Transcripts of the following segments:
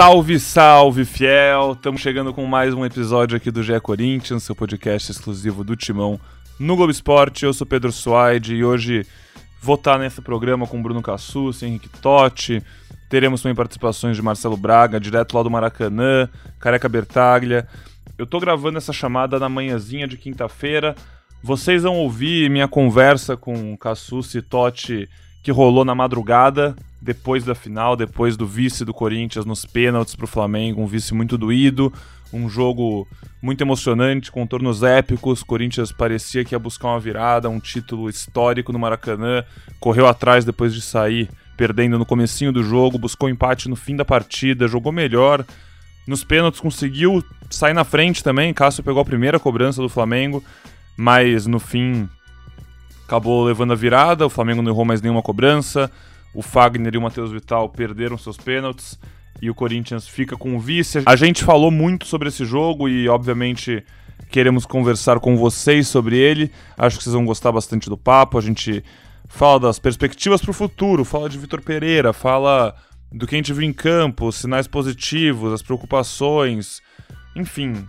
Salve, salve, fiel! Estamos chegando com mais um episódio aqui do GE Corinthians, seu podcast exclusivo do Timão no Globo Esporte. Eu sou Pedro Suaide e hoje vou estar nesse programa com Bruno Cassus, Henrique Totti. Teremos também participações de Marcelo Braga, direto lá do Maracanã, Careca Bertaglia. Eu tô gravando essa chamada na manhãzinha de quinta-feira. Vocês vão ouvir minha conversa com Cassus e Totti que rolou na madrugada, depois da final, depois do vice do Corinthians nos pênaltis para o Flamengo, um vice muito doído, um jogo muito emocionante, com tornos épicos. Corinthians parecia que ia buscar uma virada, um título histórico no Maracanã, correu atrás depois de sair perdendo no comecinho do jogo, buscou empate no fim da partida, jogou melhor. Nos pênaltis conseguiu sair na frente também, Cássio pegou a primeira cobrança do Flamengo, mas no fim acabou levando a virada, o Flamengo não errou mais nenhuma cobrança, o Fagner e o Matheus Vital perderam seus pênaltis e o Corinthians fica com o vice. A gente falou muito sobre esse jogo e, obviamente, queremos conversar com vocês sobre ele. Acho que vocês vão gostar bastante do papo. A gente fala das perspectivas para o futuro, fala de Vitor Pereira, fala do que a gente viu em campo, sinais positivos, as preocupações, enfim,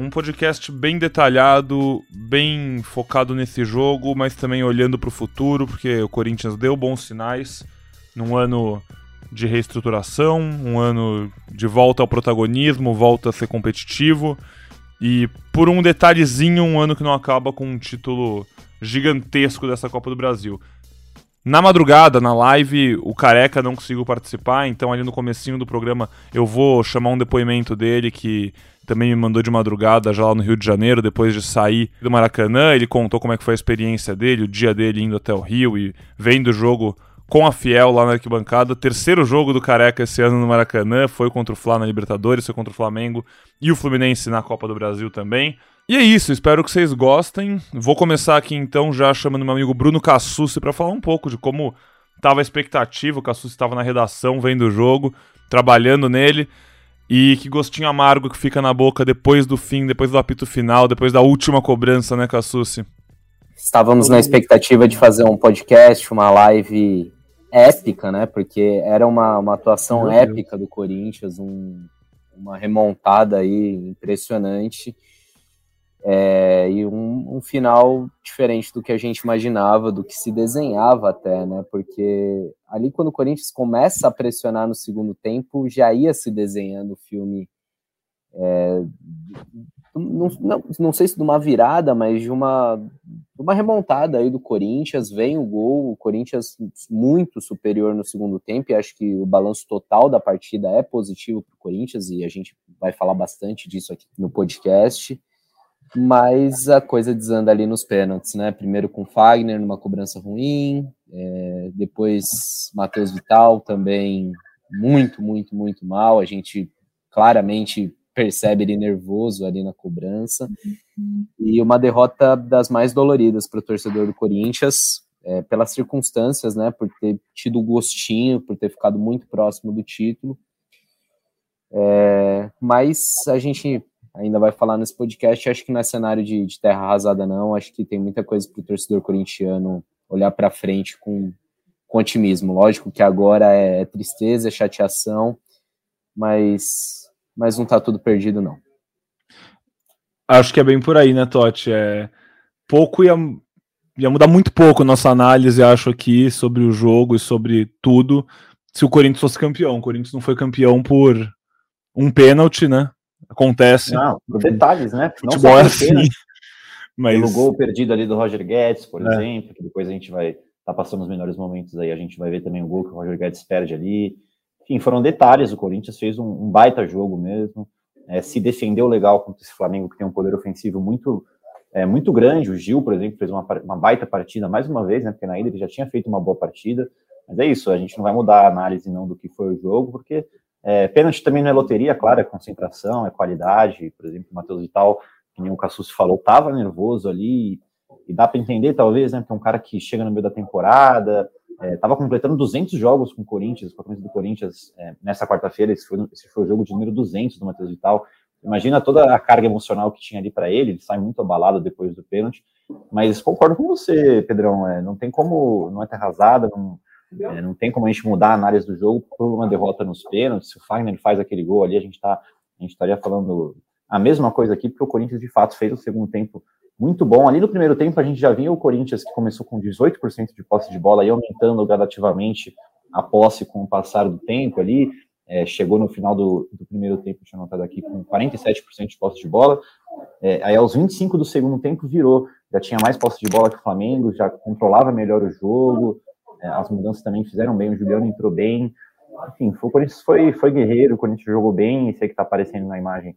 um podcast bem detalhado, bem focado nesse jogo, mas também olhando para o futuro, porque o Corinthians deu bons sinais num ano de reestruturação, um ano de volta ao protagonismo, volta a ser competitivo. E por um detalhezinho, um ano que não acaba com um título gigantesco dessa Copa do Brasil. Na madrugada, na live, o Careca não conseguiu participar, então ali no comecinho do programa eu vou chamar um depoimento dele que também me mandou de madrugada já lá no Rio de Janeiro, depois de sair do Maracanã. Ele contou como é que foi a experiência dele, o dia dele indo até o Rio e vendo o jogo com a Fiel lá na arquibancada. Terceiro jogo do Careca esse ano no Maracanã, foi contra o Flá na Libertadores, foi contra o Flamengo e o Fluminense na Copa do Brasil também. E é isso, espero que vocês gostem. Vou começar aqui então já chamando meu amigo Bruno Cassucci para falar um pouco de como estava a expectativa. O Cassucci estava na redação vendo o jogo, trabalhando nele. E que gostinho amargo que fica na boca depois do fim, depois do apito final, depois da última cobrança, né, Cassucci? Estávamos na expectativa de fazer um podcast, uma live épica, né? Porque era uma, uma atuação épica do Corinthians, um, uma remontada aí impressionante. É, e um, um, final diferente do que a gente imaginava, do que se desenhava até, né? Porque ali quando o Corinthians começa a pressionar no segundo tempo, já ia se desenhando o filme. É, não, não, não, sei se de uma virada, mas de uma, uma remontada aí do Corinthians, vem o gol, o Corinthians muito superior no segundo tempo, e acho que o balanço total da partida é positivo para o Corinthians, e a gente vai falar bastante disso aqui no podcast mas a coisa desanda ali nos pênaltis, né? Primeiro com Fagner numa cobrança ruim, é, depois Matheus Vital também muito, muito, muito mal. A gente claramente percebe ele nervoso ali na cobrança. E uma derrota das mais doloridas para o torcedor do Corinthians, é, pelas circunstâncias, né? Por ter tido gostinho, por ter ficado muito próximo do título. É, mas a gente ainda vai falar nesse podcast. Acho que não é cenário de, de terra arrasada, não. Acho que tem muita coisa para o torcedor corintiano olhar para frente com, com otimismo. Lógico que agora é, é tristeza, é chateação, mas, mas não está tudo perdido, não. Acho que é bem por aí, né, Totti? É, pouco ia, ia mudar muito pouco nossa análise, acho, aqui sobre o jogo e sobre tudo se o Corinthians fosse campeão. O Corinthians não foi campeão por um pênalti, né? Acontece. Não, detalhes, né? Futebol não é assim. Mas... Pelo gol perdido ali do Roger Guedes, por é. exemplo, que depois a gente vai tá passando os melhores momentos aí, a gente vai ver também o gol que o Roger Guedes perde ali. Enfim, foram detalhes, o Corinthians fez um, um baita jogo mesmo, é, se defendeu legal contra esse Flamengo, que tem um poder ofensivo muito é, muito grande, o Gil, por exemplo, fez uma, uma baita partida, mais uma vez, né, porque na ida ele já tinha feito uma boa partida, mas é isso, a gente não vai mudar a análise não do que foi o jogo, porque é, pênalti também não é loteria, claro, é concentração, é qualidade. Por exemplo, o Matheus Vital, que nem o Cassus falou, estava nervoso ali, e dá para entender, talvez, né, que é um cara que chega no meio da temporada, estava é, completando 200 jogos com o Corinthians, com a camisa do Corinthians é, nessa quarta-feira, esse, esse foi o jogo de número 200 do Matheus Vital. Imagina toda a carga emocional que tinha ali para ele, ele sai muito abalado depois do pênalti. Mas concordo com você, Pedrão, é, não tem como, não é terra não, É, não tem como a gente mudar a análise do jogo por uma derrota nos pênaltis. Se o Fagner faz aquele gol ali, a gente tá, a gente estaria falando a mesma coisa aqui, porque o Corinthians de fato fez o segundo tempo muito bom. Ali no primeiro tempo a gente já viu o Corinthians que começou com 18% de posse de bola e aumentando gradativamente a posse com o passar do tempo ali. É, chegou no final do, do, primeiro tempo, tinha notado aqui, com 47% de posse de bola. É, aí aos 25 do segundo tempo virou, já tinha mais posse de bola que o Flamengo, já controlava melhor o jogo, as mudanças também fizeram bem, o Juliano entrou bem. Enfim, o Corinthians foi, foi guerreiro, o Corinthians jogou bem, esse aí que está aparecendo na imagem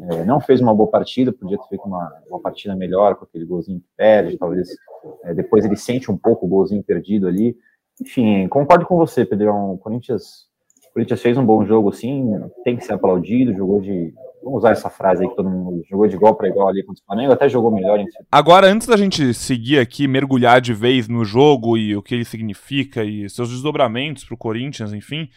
é, não fez uma boa partida, podia ter feito uma, uma partida melhor com aquele golzinho que perde, talvez é, depois ele sente um pouco o golzinho perdido ali. Enfim, concordo com você, Pedrão. O Corinthians, o Corinthians fez um bom jogo, sim, tem que ser aplaudido, jogou de. Vamos usar essa frase aí que todo mundo jogou de igual para igual ali contra o Flamengo, até jogou melhor Agora, antes da gente seguir aqui, mergulhar de vez no jogo e o que ele significa e seus desdobramentos para o Corinthians, enfim,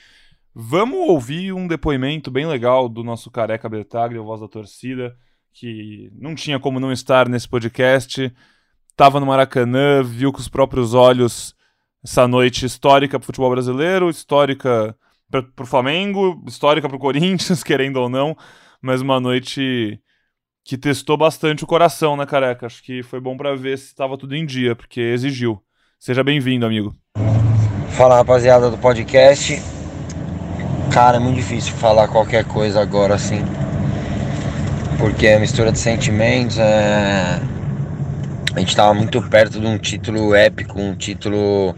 Vamos ouvir um depoimento bem legal do nosso careca Bertaglia, voz da torcida, que não tinha como não estar nesse podcast. Estava no Maracanã, viu com os próprios olhos essa noite histórica para o futebol brasileiro, histórica para o Flamengo, histórica para o Corinthians, querendo ou não, mas uma noite que testou bastante o coração, né, careca? Acho que foi bom para ver se estava tudo em dia, porque exigiu. Seja bem-vindo, amigo. Fala, rapaziada do podcast. Cara, é muito difícil falar qualquer coisa agora assim. Porque é mistura de sentimentos, é... a gente estava muito perto de um título épico, um título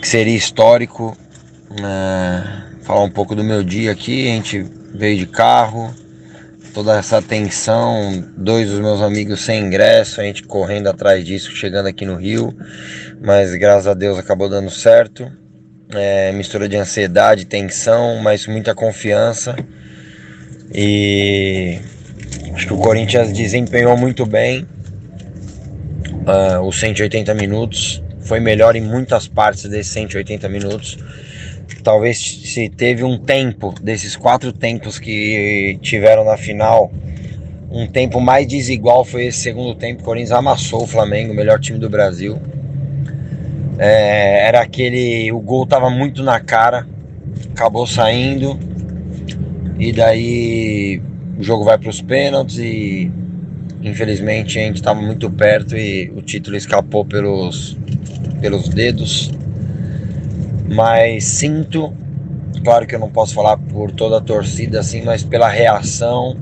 que seria histórico. É... Falar um pouco do meu dia aqui, a gente veio de carro, toda essa tensão, dois dos meus amigos sem ingresso, a gente correndo atrás disso, chegando aqui no Rio, mas graças a Deus acabou dando certo é, mistura de ansiedade, tensão, mas muita confiança. E acho que o Corinthians desempenhou muito bem uh, os 180 minutos. Foi melhor em muitas partes desses 180 minutos. Talvez se teve um tempo, desses quatro tempos que tiveram na final, um tempo mais desigual foi esse segundo tempo. O Corinthians amassou o Flamengo, o melhor time do Brasil. É, era aquele. O gol tava muito na cara, acabou saindo. E daí o jogo vai para os pênaltis e infelizmente a gente estava muito perto e o título escapou pelos, pelos dedos. Mas sinto, claro que eu não posso falar por toda a torcida assim, mas pela reação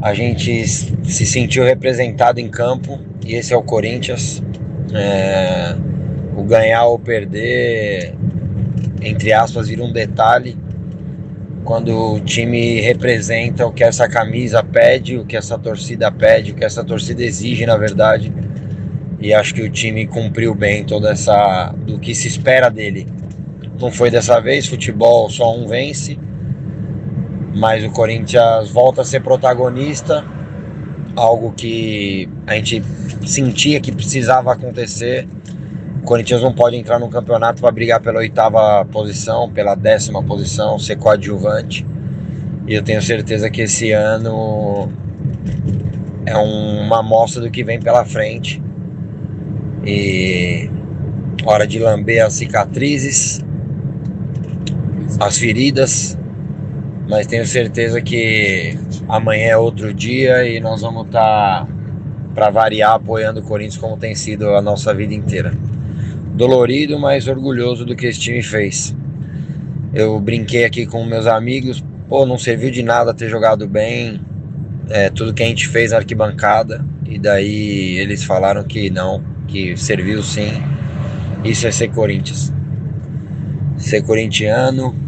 a gente se sentiu representado em campo e esse é o Corinthians. É, o ganhar ou perder, entre aspas, vira um detalhe quando o time representa o que essa camisa pede, o que essa torcida pede, o que essa torcida exige, na verdade. E acho que o time cumpriu bem toda essa do que se espera dele. Não foi dessa vez, futebol só um vence, mas o Corinthians volta a ser protagonista, algo que a gente sentia que precisava acontecer o Corinthians não pode entrar no campeonato para brigar pela oitava posição, pela décima posição, ser coadjuvante. E eu tenho certeza que esse ano é uma amostra do que vem pela frente. E hora de lamber as cicatrizes, as feridas, mas tenho certeza que amanhã é outro dia e nós vamos estar, tá, para variar, apoiando o Corinthians como tem sido a nossa vida inteira dolorido, mas orgulhoso do que esse time fez. Eu brinquei aqui com meus amigos, pô, não serviu de nada ter jogado bem, é, tudo que a gente fez na arquibancada, e daí eles falaram que não, que serviu sim. Isso é ser Corinthians. Ser corintiano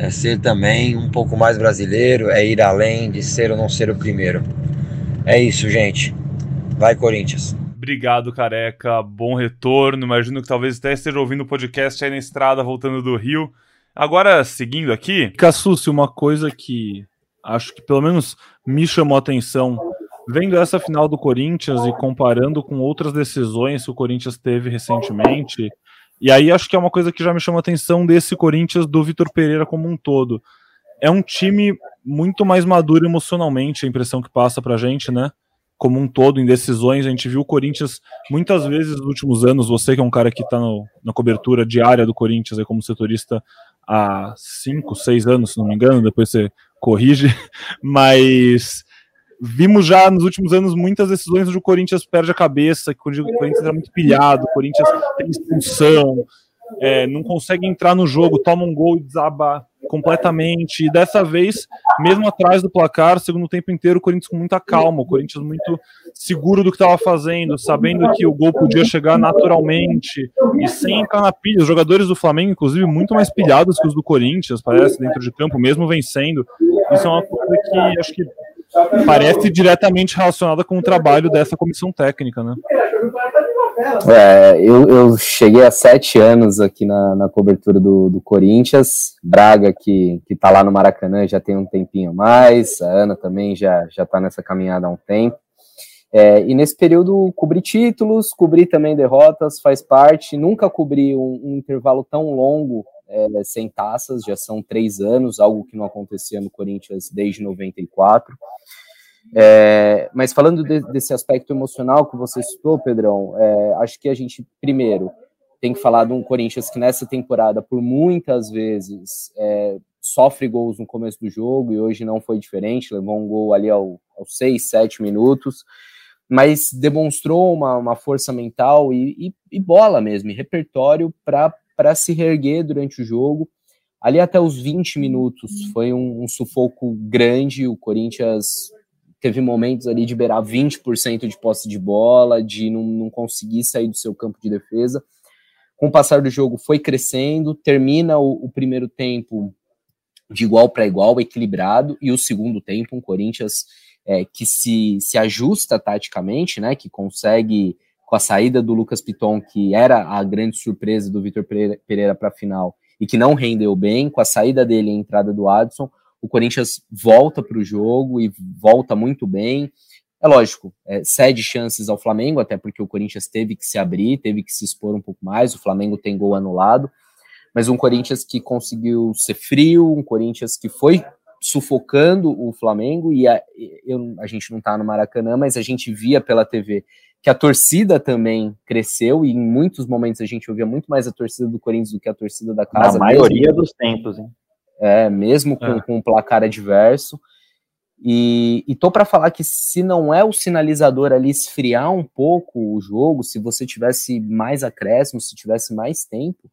é ser também um pouco mais brasileiro, é ir além de ser ou não ser o primeiro. É isso, gente. Vai, Corinthians. Obrigado, careca. Bom retorno. Imagino que talvez até esteja ouvindo o podcast aí na estrada, voltando do Rio. Agora, seguindo aqui. Cassucci, uma coisa que acho que pelo menos me chamou a atenção, vendo essa final do Corinthians e comparando com outras decisões que o Corinthians teve recentemente. E aí acho que é uma coisa que já me chama a atenção desse Corinthians do Vitor Pereira como um todo. É um time muito mais maduro emocionalmente, a impressão que passa pra gente, né? como um todo em decisões. A gente viu o Corinthians muitas vezes nos últimos anos. Você que é um cara que está na cobertura diária do Corinthians aí como setorista há cinco, seis anos, se não me engano, depois você corrige, mas vimos já nos últimos anos muitas decisões onde o Corinthians perde a cabeça, que o Corinthians era muito pilhado, o Corinthians tem expulsão, é, não consegue entrar no jogo, toma um gol e desaba completamente. E dessa vez, mesmo atrás do placar, segundo tempo inteiro, o Corinthians com muita calma, o Corinthians muito seguro do que estava fazendo, sabendo que o gol podia chegar naturalmente e sem entrar na pilha. Os jogadores do Flamengo, inclusive, muito mais pilhados que os do Corinthians, parece, dentro de campo, mesmo vencendo. Isso é uma coisa que acho que parece diretamente relacionada com o trabalho dessa comissão técnica, né? É, eu, eu, cheguei há sete anos aqui na, na cobertura do, do, Corinthians. Braga, que, que tá lá no Maracanã, já tem um tempinho a mais. A Ana também já, já tá nessa caminhada há um tempo. É, e nesse período cobri títulos, cobri também derrotas, faz parte. Nunca cobri um, um intervalo tão longo é, sem taças, já são três anos, algo que não acontecia no Corinthians desde 94. É, mas falando de, desse aspecto emocional que você citou, Pedrão, é, acho que a gente, primeiro, tem que falar de um Corinthians que nessa temporada, por muitas vezes, é, sofre gols no começo do jogo, e hoje não foi diferente, levou um gol ali ao, aos seis, sete minutos, mas demonstrou uma, uma força mental e, e, e bola mesmo, e repertório para se reerguer durante o jogo. Ali até os 20 minutos foi um, um sufoco grande, o Corinthians teve momentos ali de beirar 20% de posse de bola, de não, não conseguir sair do seu campo de defesa. Com o passar do jogo foi crescendo, termina o, o primeiro tempo de igual para igual, equilibrado, e o segundo tempo, um Corinthians é, que se, se ajusta taticamente, né, que consegue, com a saída do Lucas Piton, que era a grande surpresa do Vitor Pereira para a final, e que não rendeu bem, com a saída dele e a entrada do Adson, o Corinthians volta para o jogo e volta muito bem. É lógico, é, cede chances ao Flamengo, até porque o Corinthians teve que se abrir, teve que se expor um pouco mais. O Flamengo tem gol anulado, mas um Corinthians que conseguiu ser frio, um Corinthians que foi sufocando o Flamengo. E a, eu, a gente não está no Maracanã, mas a gente via pela TV que a torcida também cresceu e em muitos momentos a gente ouvia muito mais a torcida do Corinthians do que a torcida da casa. Na maioria mesmo. dos tempos, hein? é, mesmo com, é. com um placar adverso. E, e tô para falar que se não é o sinalizador ali esfriar um pouco o jogo, se você tivesse mais acréscimo, se tivesse mais tempo,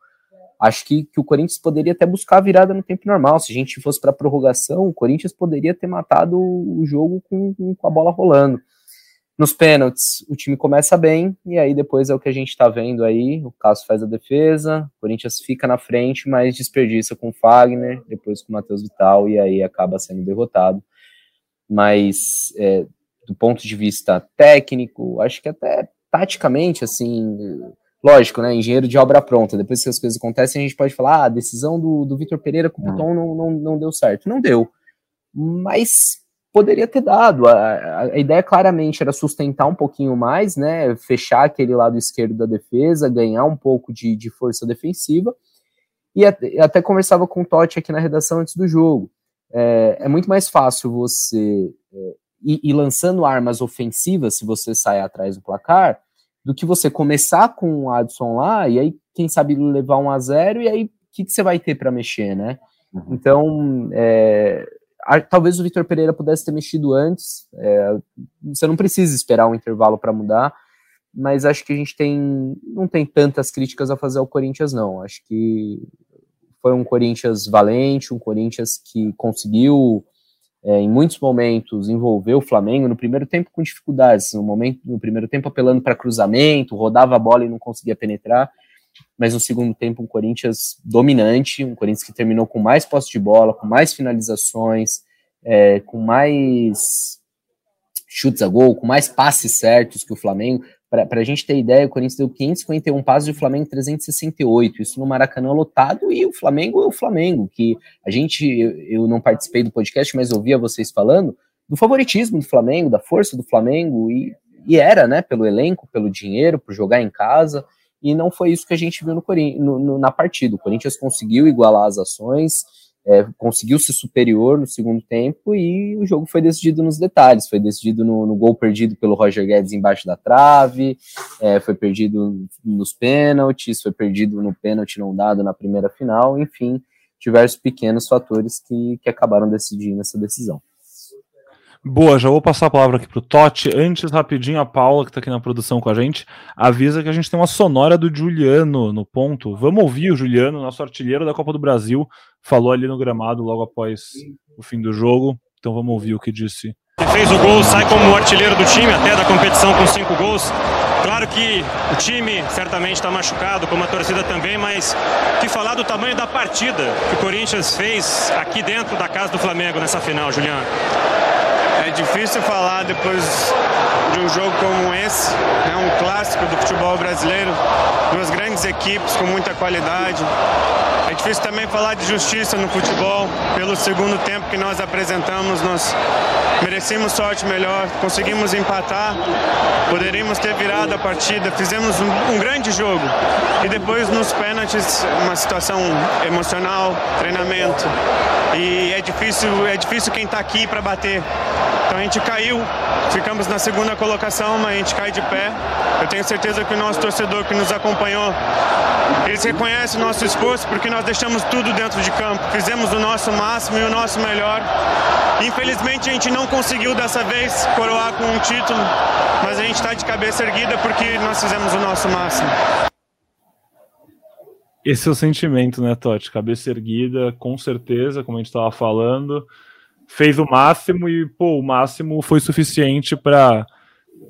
acho que, que o Corinthians poderia até buscar a virada no tempo normal. Se a gente fosse para prorrogação, o Corinthians poderia ter matado o jogo com, com a bola rolando. Nos pênaltis, o time começa bem, e aí depois é o que a gente está vendo aí. O Cássio faz a defesa, o Corinthians fica na frente, mas desperdiça com o Fagner, depois com o Matheus Vital, e aí acaba sendo derrotado. Mas é, do ponto de vista técnico, acho que até taticamente, assim, lógico, né? Engenheiro de obra pronta. Depois que as coisas acontecem, a gente pode falar: ah, a decisão do, do Vitor Pereira com o Piton não, não, não deu certo. Não deu. Mas poderia ter dado. A, a, ideia claramente era sustentar um pouquinho mais, né? Fechar aquele lado esquerdo da defesa, ganhar um pouco de, de força defensiva. E até, até, conversava com o Totti aqui na redação antes do jogo. É, é muito mais fácil você é, ir, ir, lançando armas ofensivas se você sai atrás do placar, do que você começar com o Adson lá e aí, quem sabe, levar um a zero e aí o que, que você vai ter para mexer, né? Uhum. Então, é, talvez o Vitor Pereira pudesse ter mexido antes. É, você não precisa esperar um intervalo para mudar, mas acho que a gente tem não tem tantas críticas a fazer ao Corinthians não. Acho que foi um Corinthians valente, um Corinthians que conseguiu é, em muitos momentos envolver o Flamengo no primeiro tempo com dificuldades, no momento no primeiro tempo apelando para cruzamento, rodava a bola e não conseguia penetrar mas no segundo tempo um Corinthians dominante, um Corinthians que terminou com mais posse de bola, com mais finalizações, é, com mais chutes a gol, com mais passes certos que o Flamengo. Para a gente ter ideia, o Corinthians deu 551 passes e o Flamengo 368. Isso no Maracanã lotado e o Flamengo é o Flamengo, que a gente, eu, eu não participei do podcast, mas ouvia vocês falando do favoritismo do Flamengo, da força do Flamengo e, e era, né, pelo elenco, pelo dinheiro, por jogar em casa e não foi isso que a gente viu no, no, no na partida. O Corinthians conseguiu igualar as ações, é, conseguiu ser superior no segundo tempo e o jogo foi decidido nos detalhes. Foi decidido no, no gol perdido pelo Roger Guedes embaixo da trave, é, foi perdido nos pênaltis, foi perdido no pênalti não dado na primeira final, enfim, diversos pequenos fatores que, que acabaram decidindo essa decisão. Boa, já vou passar a palavra aqui pro Totti. Antes, rapidinho, a Paula, que tá aqui na produção com a gente, avisa que a gente tem uma sonora do Juliano no ponto. Vamos ouvir o Juliano, nosso artilheiro da Copa do Brasil, falou ali no gramado logo após o fim do jogo. Então vamos ouvir o que disse. Fez o gol, sai como artilheiro do time, até da competição com cinco gols. Claro que o time certamente está machucado, como a torcida também, mas que falar do tamanho da partida que o Corinthians fez aqui dentro da casa do Flamengo nessa final, Juliano. É difícil falar depois de um jogo como esse, né, um clássico do futebol brasileiro, duas grandes equipes com muita qualidade. É difícil também falar de justiça no futebol. Pelo segundo tempo que nós apresentamos, nós merecemos sorte melhor, conseguimos empatar, poderíamos ter virado a partida, fizemos um, um grande jogo. E depois nos pênaltis, uma situação emocional, treinamento. E é difícil, é difícil quem está aqui para bater. Então a gente caiu, ficamos na segunda colocação, mas a gente cai de pé. Eu tenho certeza que o nosso torcedor que nos acompanhou, eles reconhecem o nosso esforço porque nós deixamos tudo dentro de campo. Fizemos o nosso máximo e o nosso melhor. Infelizmente a gente não conseguiu dessa vez coroar com um título, mas a gente está de cabeça erguida porque nós fizemos o nosso máximo. Esse é o sentimento, né, Totti? Cabeça erguida, com certeza, como a gente estava falando fez o máximo e, pô, o máximo foi suficiente para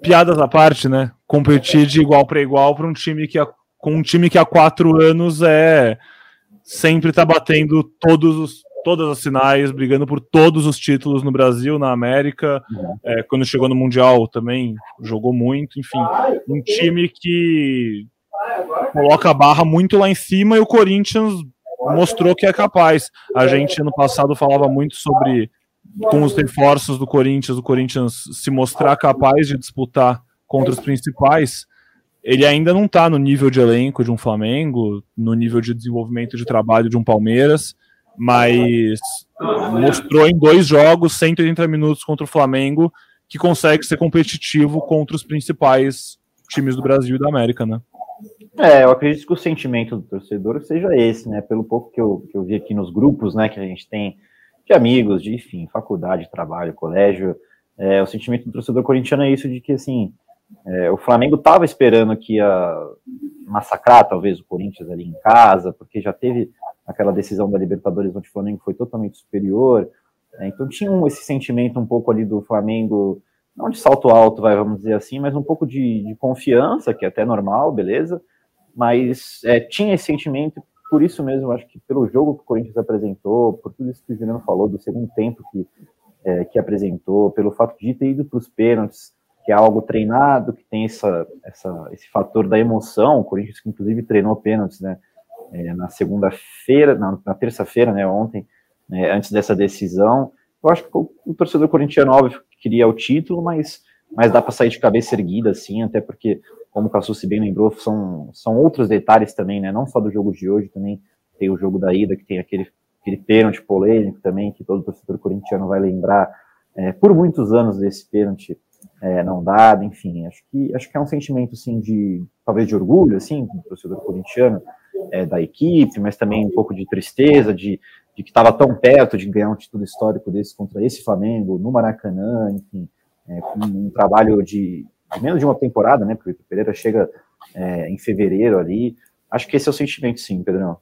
piadas à parte, né? Competir de igual para igual para um time que com um time que há quatro anos é sempre tá batendo todos os todas as sinais, brigando por todos os títulos no Brasil, na América. Uhum. É, quando chegou no Mundial também jogou muito, enfim, um time que coloca a barra muito lá em cima e o Corinthians mostrou que é capaz. A gente ano passado falava muito sobre com os reforços do Corinthians, o Corinthians se mostrar capaz de disputar contra os principais, ele ainda não está no nível de elenco de um Flamengo, no nível de desenvolvimento de trabalho de um Palmeiras, mas mostrou em dois jogos, 180 minutos contra o Flamengo, que consegue ser competitivo contra os principais times do Brasil e da América, né? É, eu acredito que o sentimento do torcedor seja esse, né? Pelo pouco que eu, que eu vi aqui nos grupos, né, que a gente tem de amigos, de, enfim, faculdade, trabalho, colégio. É, o sentimento do torcedor corintiano é isso de que, assim, é, o Flamengo estava esperando que ia massacrar, talvez, o Corinthians ali em casa, porque já teve aquela decisão da Libertadores onde o Flamengo foi totalmente superior. É, então tinha um, esse sentimento um pouco ali do Flamengo, não de salto alto, vai, vamos dizer assim, mas um pouco de, de confiança, que é até normal, beleza, mas é, tinha esse sentimento por isso mesmo, acho que pelo jogo que o Corinthians apresentou, por tudo isso que o Juliano falou, do segundo tempo que, é, que apresentou, pelo fato de ter ido para os pênaltis, que é algo treinado, que tem essa, essa, esse fator da emoção, o Corinthians que inclusive treinou pênaltis, né, é, na segunda-feira, na, na terça-feira, né, ontem, né, antes dessa decisão, eu acho que o, o torcedor corintiano, óbvio, queria o título, mas, mas dá para sair de cabeça erguida, assim, até porque como o Cassucci bem lembrou, são, são outros detalhes também, né? Não só do jogo de hoje, também tem o jogo da ida, que tem aquele, aquele pênalti polêmico também, que todo torcedor corintiano vai lembrar é, por muitos anos desse pênalti é, não dado, enfim, acho que acho que é um sentimento assim de talvez de orgulho assim do torcedor corintiano é, da equipe, mas também um pouco de tristeza de, de que estava tão perto de ganhar um título histórico desse contra esse Flamengo no Maracanã, enfim, é, com um trabalho de, menos de uma temporada, né? Porque o Pereira chega é, em fevereiro ali. Acho que esse é o sentimento, sim, Pedrão.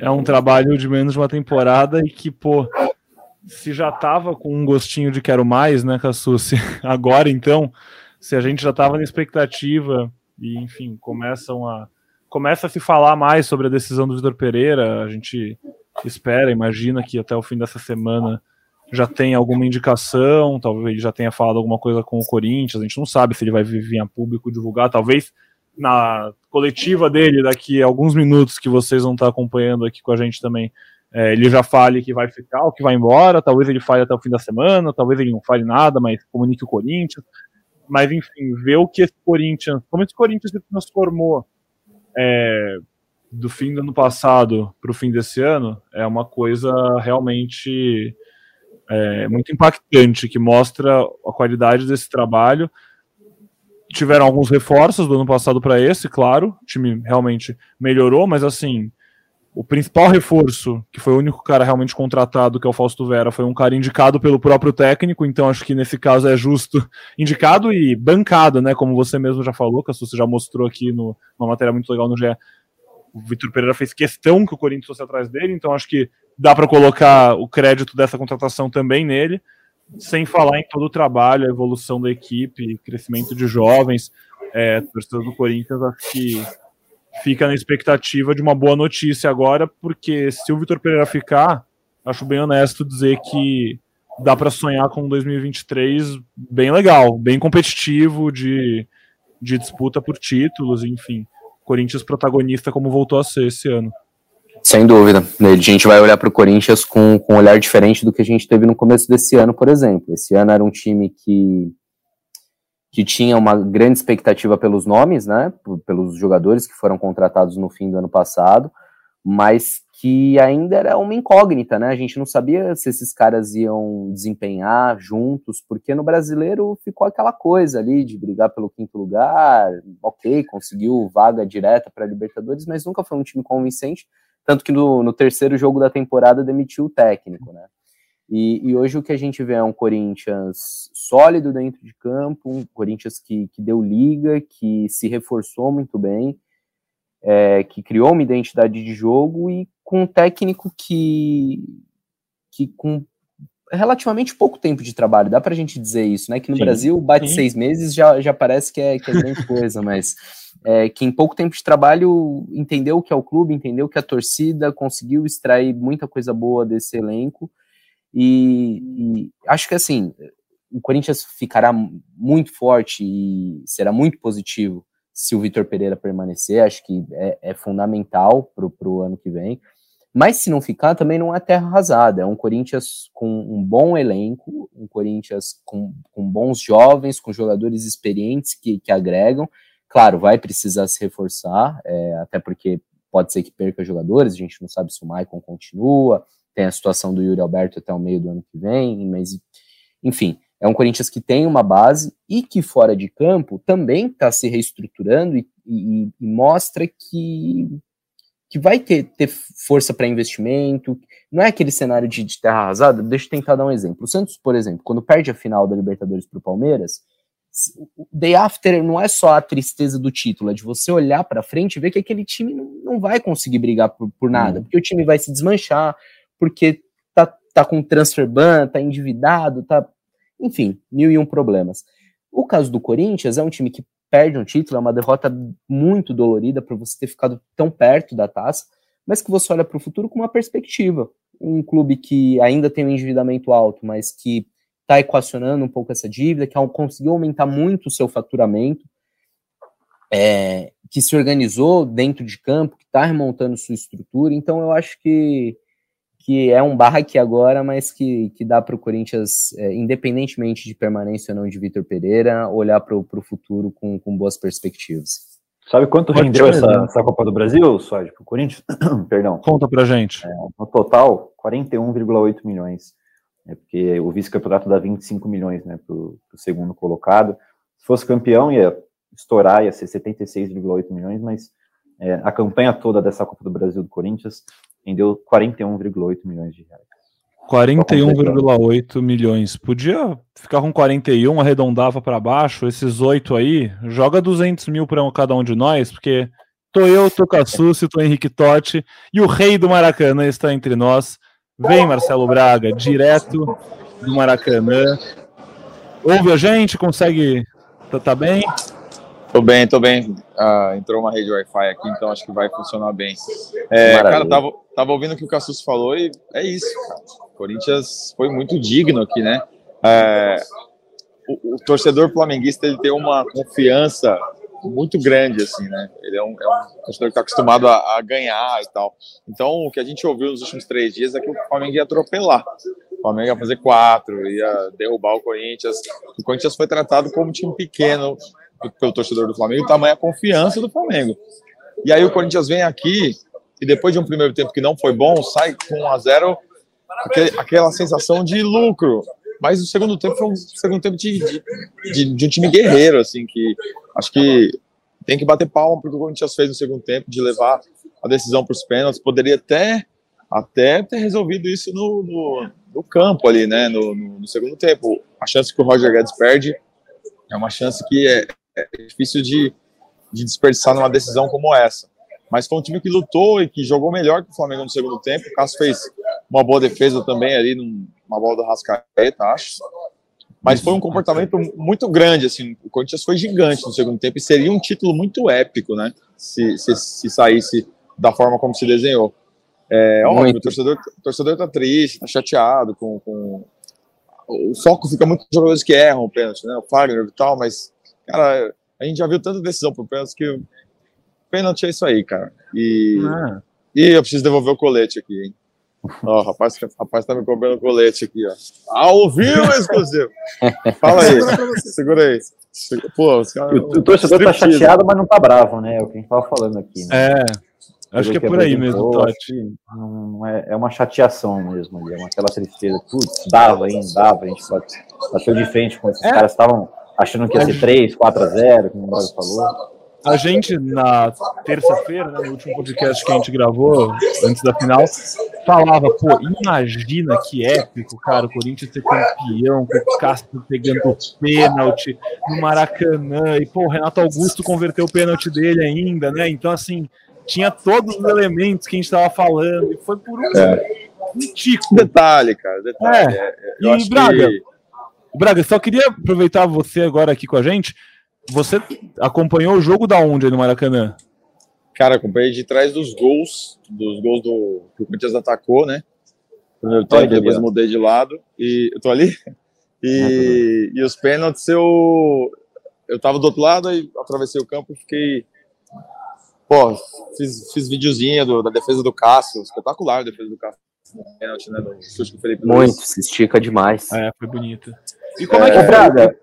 É um trabalho de menos de uma temporada e que, pô, se já tava com um gostinho de quero mais, né, Cassucci? Agora, então, se a gente já tava na expectativa e, enfim, começam a começa a se falar mais sobre a decisão do Vitor Pereira, a gente espera, imagina que até o fim dessa semana já tem alguma indicação, talvez já tenha falado alguma coisa com o Corinthians, a gente não sabe se ele vai vir a público divulgar, talvez na coletiva dele daqui a alguns minutos que vocês vão estar acompanhando aqui com a gente também, é, ele já fale que vai ficar ou que vai embora, talvez ele fale até o fim da semana, talvez ele não fale nada, mas comunique o Corinthians, mas enfim, ver o que esse Corinthians, como esse Corinthians se transformou é, do fim do ano passado para o fim desse ano é uma coisa realmente é, muito impactante, que mostra a qualidade desse trabalho. Tiveram alguns reforços do ano passado para esse, claro, o time realmente melhorou, mas assim, o principal reforço, que foi o único cara realmente contratado, que é o Fausto Vera, foi um cara indicado pelo próprio técnico, então acho que nesse caso é justo indicado e bancado, né? Como você mesmo já falou, que você já mostrou aqui no, numa matéria muito legal no GE. O Vitor Pereira fez questão que o Corinthians fosse atrás dele, então acho que dá para colocar o crédito dessa contratação também nele, sem falar em todo o trabalho, a evolução da equipe, crescimento de jovens, é, torcedor do Corinthians, acho que fica na expectativa de uma boa notícia agora, porque se o Vitor Pereira ficar, acho bem honesto dizer que dá para sonhar com 2023 bem legal, bem competitivo, de, de disputa por títulos, enfim. Corinthians protagonista como voltou a ser esse ano. Sem dúvida. A gente vai olhar para o Corinthians com, com um olhar diferente do que a gente teve no começo desse ano, por exemplo. Esse ano era um time que, que tinha uma grande expectativa pelos nomes, né? Pelos jogadores que foram contratados no fim do ano passado, mas que ainda era uma incógnita, né? A gente não sabia se esses caras iam desempenhar juntos, porque no brasileiro ficou aquela coisa ali de brigar pelo quinto lugar, ok, conseguiu vaga direta para Libertadores, mas nunca foi um time convincente, tanto que no, no, terceiro jogo da temporada demitiu o técnico, né? E, e, hoje o que a gente vê é um Corinthians sólido dentro de campo, um Corinthians que, que deu liga, que se reforçou muito bem, é, que criou uma identidade de jogo e com um técnico que, que com relativamente pouco tempo de trabalho, dá para a gente dizer isso, né? Que no sim, Brasil bate sim. seis meses já, já parece que é, que é grande coisa, mas é, que em pouco tempo de trabalho entendeu o que é o clube, entendeu o que é a torcida, conseguiu extrair muita coisa boa desse elenco e, e acho que assim o Corinthians ficará muito forte e será muito positivo se o Vitor Pereira permanecer, acho que é, é fundamental para o ano que vem. Mas se não ficar, também não é terra arrasada. É um Corinthians com um bom elenco, um Corinthians com, com bons jovens, com jogadores experientes que, que agregam. Claro, vai precisar se reforçar, é, até porque pode ser que perca jogadores, a gente não sabe se o Maicon continua, tem a situação do Yuri Alberto até o meio do ano que vem, mas enfim, é um Corinthians que tem uma base e que fora de campo também está se reestruturando e, e, e, mostra que, que vai ter, ter força para investimento. Não é aquele cenário de, de terra arrasada. Deixa eu tentar dar um exemplo. O Santos, por exemplo, quando perde a final da Libertadores para o Palmeiras, o day after não é só a tristeza do título, é de você olhar para frente e ver que aquele time não, não vai conseguir brigar por, por nada, uhum. porque o time vai se desmanchar, porque tá, tá com transfer ban, tá endividado, tá enfim, mil e um problemas. O caso do Corinthians é um time que perde um título, é uma derrota muito dolorida por você ter ficado tão perto da taça, mas que você olha para o futuro com uma perspectiva. Um clube que ainda tem um endividamento alto, mas que está equacionando um pouco essa dívida, que conseguiu aumentar muito o seu faturamento, é, que se organizou dentro de campo, que está remontando sua estrutura. Então, eu acho que que é um barraque agora, mas que, que dá para o Corinthians, é, independentemente de permanência ou não de Vitor Pereira, olhar para o futuro com, com boas perspectivas. Sabe quanto rendeu essa, essa, Copa do Brasil, Sérgio, para o Corinthians? Perdão. Conta para gente. É, no total, 41,8 milhões. É porque o vice-campeonato dá 25 milhões né, para o segundo colocado. Se fosse campeão, ia estourar, ia ser 76,8 milhões, mas é, a campanha toda dessa Copa do Brasil do Corinthians rendeu 41,8 milhões de reais. 41,8 milhões. Podia ficar com 41, arredondava para baixo. Esses oito aí, joga 200 mil para cada um de nós, porque tô eu, tô Cassucci, tô Henrique Totti e o rei do Maracanã está entre nós. Vem, Marcelo Braga, direto do Maracanã. Ouve a gente? Consegue. Tá, tá bem? Tô bem, tô bem. Ah, entrou uma rede Wi-Fi aqui, então acho que vai funcionar bem. É, cara, tava, tava ouvindo o que o Cassus falou e é isso, cara. O Corinthians foi muito digno aqui, né? É, o, o, torcedor flamenguista ele tem uma confiança muito grande, assim, né? Ele é um, é um torcedor que está acostumado a, a, ganhar e tal. Então, o que a gente ouviu nos últimos três dias é que o Flamengo ia atropelar. O Flamengo ia fazer quatro, ia derrubar o Corinthians. O Corinthians foi tratado como um time pequeno pelo torcedor do Flamengo, tamanha confiança do Flamengo. E aí o Corinthians vem aqui e depois de um primeiro tempo que não foi bom, sai com 1 a 0 aquele, aquela sensação de lucro. Mas o segundo tempo foi um segundo tempo de, de, de um time guerreiro, assim, que acho que tem que bater palma porque o Corinthians fez no segundo tempo de levar a decisão para os pênaltis. Poderia até, até ter resolvido isso no, no, no campo ali, né? No, no, no, segundo tempo. A chance que o Roger Guedes perde é uma chance que é, é difícil de, de desperdiçar numa decisão como essa. Mas foi um time que lutou e que jogou melhor que o Flamengo no segundo tempo. O Cássio fez uma boa defesa também ali, numa bola do Rascaeta, acho. Mas foi um comportamento muito grande, assim. O Corinthians foi gigante no segundo tempo e seria um título muito épico, né? Se, se, se saísse da forma como se desenhou. É óbvio, o torcedor, o torcedor tá triste, tá chateado com, com. O foco fica muito nos jogadores que erram o pênalti, né? O Fagner e tal, mas, cara, a gente já viu tanta decisão pro pênalti que pênalti é isso aí, cara. E, ah. e eu preciso devolver o colete aqui, hein? Ó, oh, rapaz, rapaz tá me cobrando colete aqui, ó. Ao vivo, exclusivo. Fala aí. Segura aí. Pô, o, o torcedor tá chateado, mas não tá bravo, né? É o que a gente tava falando aqui. Né? É. Acho que é por aí mesmo, Totti. Não é, é uma chateação mesmo ali, é uma, aquela tristeza. Putz, dava, hein, dava, a gente bateu de frente com esses é. caras, estavam achando que ia ser 3, 4 a 0, como o Braga falou. A gente, na terça-feira, né, no último podcast que a gente gravou, antes da final, falava, pô, imagina que épico, cara, o Corinthians ser campeão, com o Castro pegando pênalti no Maracanã, e, pô, o Renato Augusto converteu o pênalti dele ainda, né? Então, assim, tinha todos os elementos que a gente estava falando, e foi por um, é. um tico. Detalhe, cara, detalhe. É. É, e, Braga, que... Braga, só queria aproveitar você agora aqui com a gente você acompanhou o jogo da onde no Maracanã? Cara, acompanhei de trás dos gols, dos gols do que o Corinthians atacou, né? Primeiro tempo, depois mudei de lado e eu tô ali. E, ah, e os pênaltis eu eu tava do outro lado e atravessei o campo e fiquei pô, fiz, fiz videozinho do, da defesa do Cássio, espetacular a defesa do Cássio. Pênalti, né, do chute do Felipe Muito, Luiz. se estica demais. É, foi bonito. E como é, é que Braga?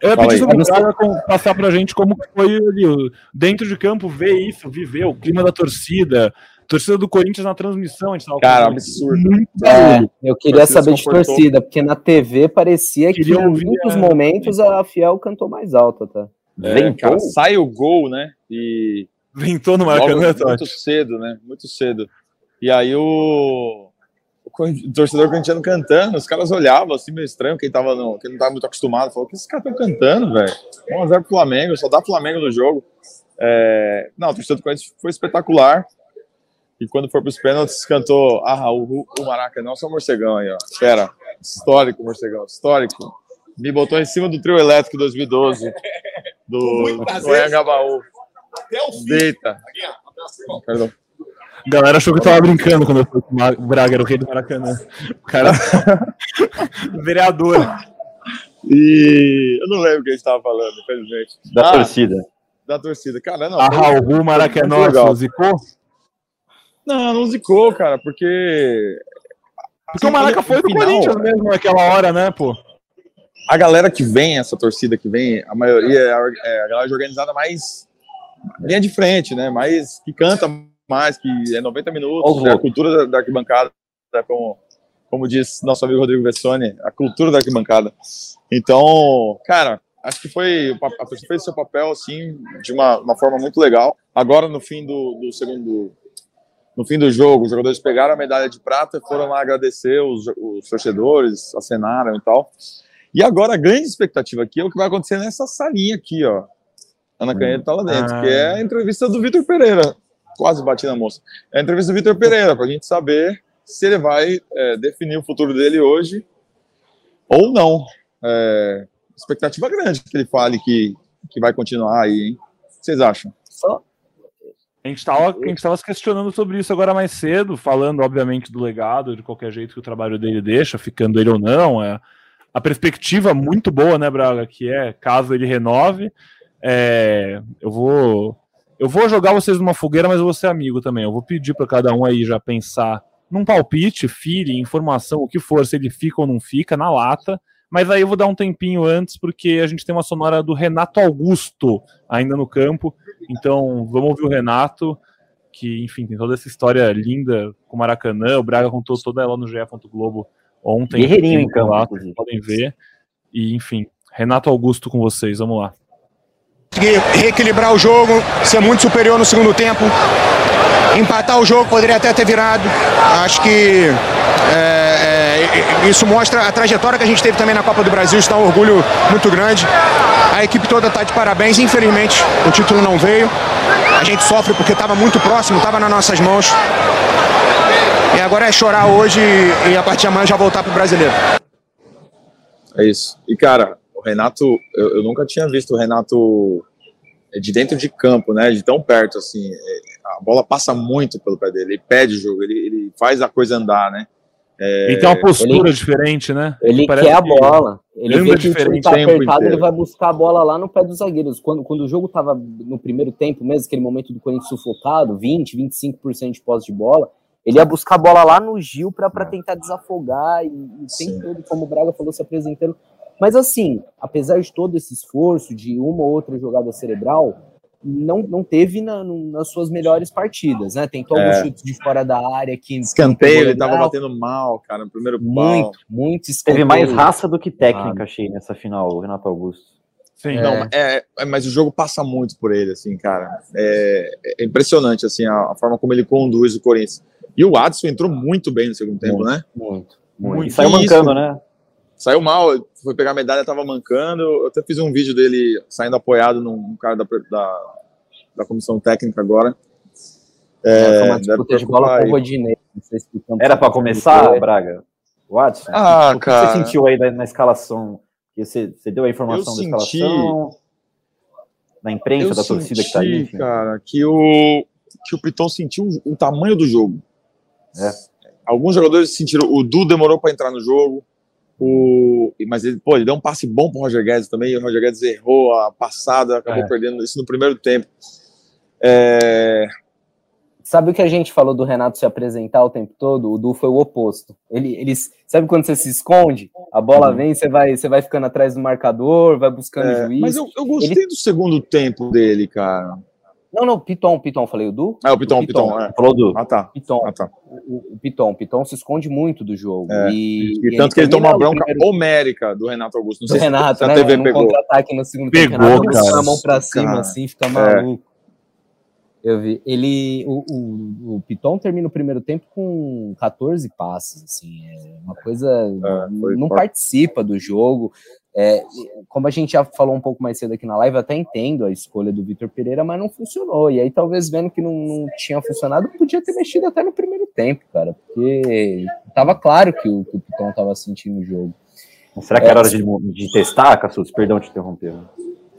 Eu ia pedir sobre o passar pra gente como foi ali, dentro de campo, ver isso, viver o clima da torcida, torcida do Corinthians na transmissão. A gente tava Cara, absurdo. É, eu queria saber de torcida, porque na TV parecia que em muitos é, momentos a Fiel cantou mais alta, tá? É, cara, sai o gol, né? E. Ventou no Maracanã, Muito cedo, né? Muito cedo. E aí o torcedor corintiano cantando, os caras olhavam assim meio estranho, quem, tava no, quem não tava muito acostumado, falou: que esses caras estão cantando, velho? 1x0 pro Flamengo, só dá Flamengo no jogo. É... Não, o torcedor do Corinthians foi espetacular. E quando for para os pênaltis, cantou Ah, o, o Maracanã, só o morcegão aí, ó. Espera, histórico, morcegão, histórico. Me botou em cima do trio elétrico 2012 do Anhangabaú. Até o fim. Deita. Perdão. A galera achou que eu tava brincando quando eu fui com o Braga, era o rei do Maracanã. O cara. vereador. E eu não lembro o que a gente tava falando, infelizmente. Da ah, torcida. Da torcida. Cara, não. A Raul Maracanã zicou? Não, não zicou, cara, porque. Porque o Maraca foi do final, Corinthians mesmo naquela hora, né, pô? A galera que vem, essa torcida que vem, a maioria é a, é a galera organizada mais linha de frente, né? Mais que canta mais, que é 90 minutos, é a cultura da, da arquibancada, né, como, como diz nosso amigo Rodrigo Vessoni, a cultura da arquibancada. Então, cara, acho que foi a torcida fez seu papel assim de uma, uma forma muito legal. Agora no fim do, do, segundo no fim do jogo, os jogadores pegaram a medalha de prata e foram lá agradecer os, os torcedores, acenaram e tal. E agora a grande expectativa aqui é o que vai acontecer nessa salinha aqui, ó. Ana Canheta tá lá dentro, ah. que é a entrevista do Vitor Pereira quase bati na moça. É a entrevista do Vitor Pereira, para a gente saber se ele vai é, definir o futuro dele hoje ou não. É, expectativa grande que ele fale que, que vai continuar aí, hein? O que vocês acham? A gente estava se questionando sobre isso agora mais cedo, falando, obviamente, do legado, de qualquer jeito que o trabalho dele deixa, ficando ele ou não. É, a perspectiva muito boa, né, Braga, que é caso ele renove. É, eu vou eu vou jogar vocês numa fogueira, mas eu vou ser amigo também. Eu vou pedir para cada um aí já pensar num palpite, feeling, informação, o que for, se ele fica ou não fica, na lata. Mas aí eu vou dar um tempinho antes, porque a gente tem uma sonora do Renato Augusto ainda no campo. Então, vamos ouvir o Renato, que, enfim, tem toda essa história linda com o Maracanã. O Braga contou toda ela no GE. Globo ontem. Guerreirinho em campo, lá, podem ver. E, enfim, Renato Augusto com vocês, vamos lá. Reequilibrar o jogo, ser muito superior no segundo tempo. Empatar o jogo, poderia até ter virado. Acho que é, é, isso mostra a trajetória que a gente teve também na Copa do Brasil, isso dá um orgulho muito grande. A equipe toda está de parabéns. Infelizmente, o título não veio. A gente sofre porque estava muito próximo, estava nas nossas mãos. E agora é chorar hoje e a partir de amanhã já voltar para o brasileiro. É isso. E cara, o Renato, eu, eu, nunca tinha visto o Renato de dentro de campo, né? De tão perto, assim. A bola passa muito pelo pé dele, ele pede o jogo, ele, ele faz a coisa andar, né? É, ele tem uma postura ele, diferente, né? Ele quer a bola. Ele vê que o time tá apertado, ele vai buscar a bola lá no pé dos zagueiros. Quando, quando o jogo tava no primeiro tempo mesmo, aquele momento do Corinthians sufocado, 20, 25% de posse de bola, ele ia buscar a bola lá no Gil para é. tentar desafogar e, e tem todo, como o Braga falou, se apresentando. Mas assim, apesar de todo esse esforço de uma ou outra jogada cerebral, não, não teve na, no, nas suas melhores partidas, né? Tentou é. alguns chutes de fora da área que escanteio, ele tava batendo mal, cara, no primeiro muito, pau. Muito, Teve mais raça do que técnica, ah. achei nessa final, o Renato Augusto. Sim, é. não, é, é, mas o jogo passa muito por ele, assim, cara. É, é impressionante, assim, a, a, forma como ele conduz o Corinthians. E o Adson entrou muito bem no segundo tempo, muito, né? Muito, muito. muito. E saiu mancando, né? Saiu mal, foi pegar a medalha, tava mancando. Eu até fiz um vídeo dele saindo apoiado num cara da, da, da comissão técnica agora. É, uma disputa de bola com o Rodinei. Se Era para começar, Braga? Watson? Ah, o que cara. você sentiu aí na, na escalação? Você, você, deu a informação da escalação? Na imprensa, da torcida que tá aí? Enfim. cara, que o, que o Piton sentiu o, o tamanho do jogo. É. Alguns jogadores sentiram. O Du demorou para entrar no jogo. O, mas ele, pô, ele deu um passe bom pro Roger Guedes também, e o Roger Guedes errou a passada, acabou é. perdendo isso no primeiro tempo. É... Sabe o que a gente falou do Renato se apresentar o tempo todo? O Du foi o oposto. Ele, ele sabe quando você se esconde, a bola vem, você vai, você vai ficando atrás do marcador, vai buscando é, juiz. Mas eu, eu gostei ele... do segundo tempo dele, cara. Não, não, Piton, Piton, falei o Du? É, o Piton, o Piton, Piton é. Falou do. Ah, tá. Piton, ah, tá. O, o Piton, Piton se esconde muito do jogo. É. E, e, e, tanto que ele toma uma bronca primeiro... homérica do Renato Augusto. Não sei Renato, se a né? TV pegou. contra-ataque no segundo pegou, tempo, Renato cara. a mão pra cima, cara. assim, fica é. maluco. Eu vi. Ele. O, o, o, Piton termina o primeiro tempo com 14 passes, assim. É uma coisa. É, não forte. participa do jogo. É, como a gente já falou um pouco mais cedo aqui na live, eu até entendo a escolha do Vitor Pereira, mas não funcionou. E aí, talvez vendo que não, não, tinha funcionado, podia ter mexido até no primeiro tempo, cara, porque tava claro que o, que o Piton tava sentindo o jogo. Será que era hora de, de testar, Cassus? Perdão te interromper.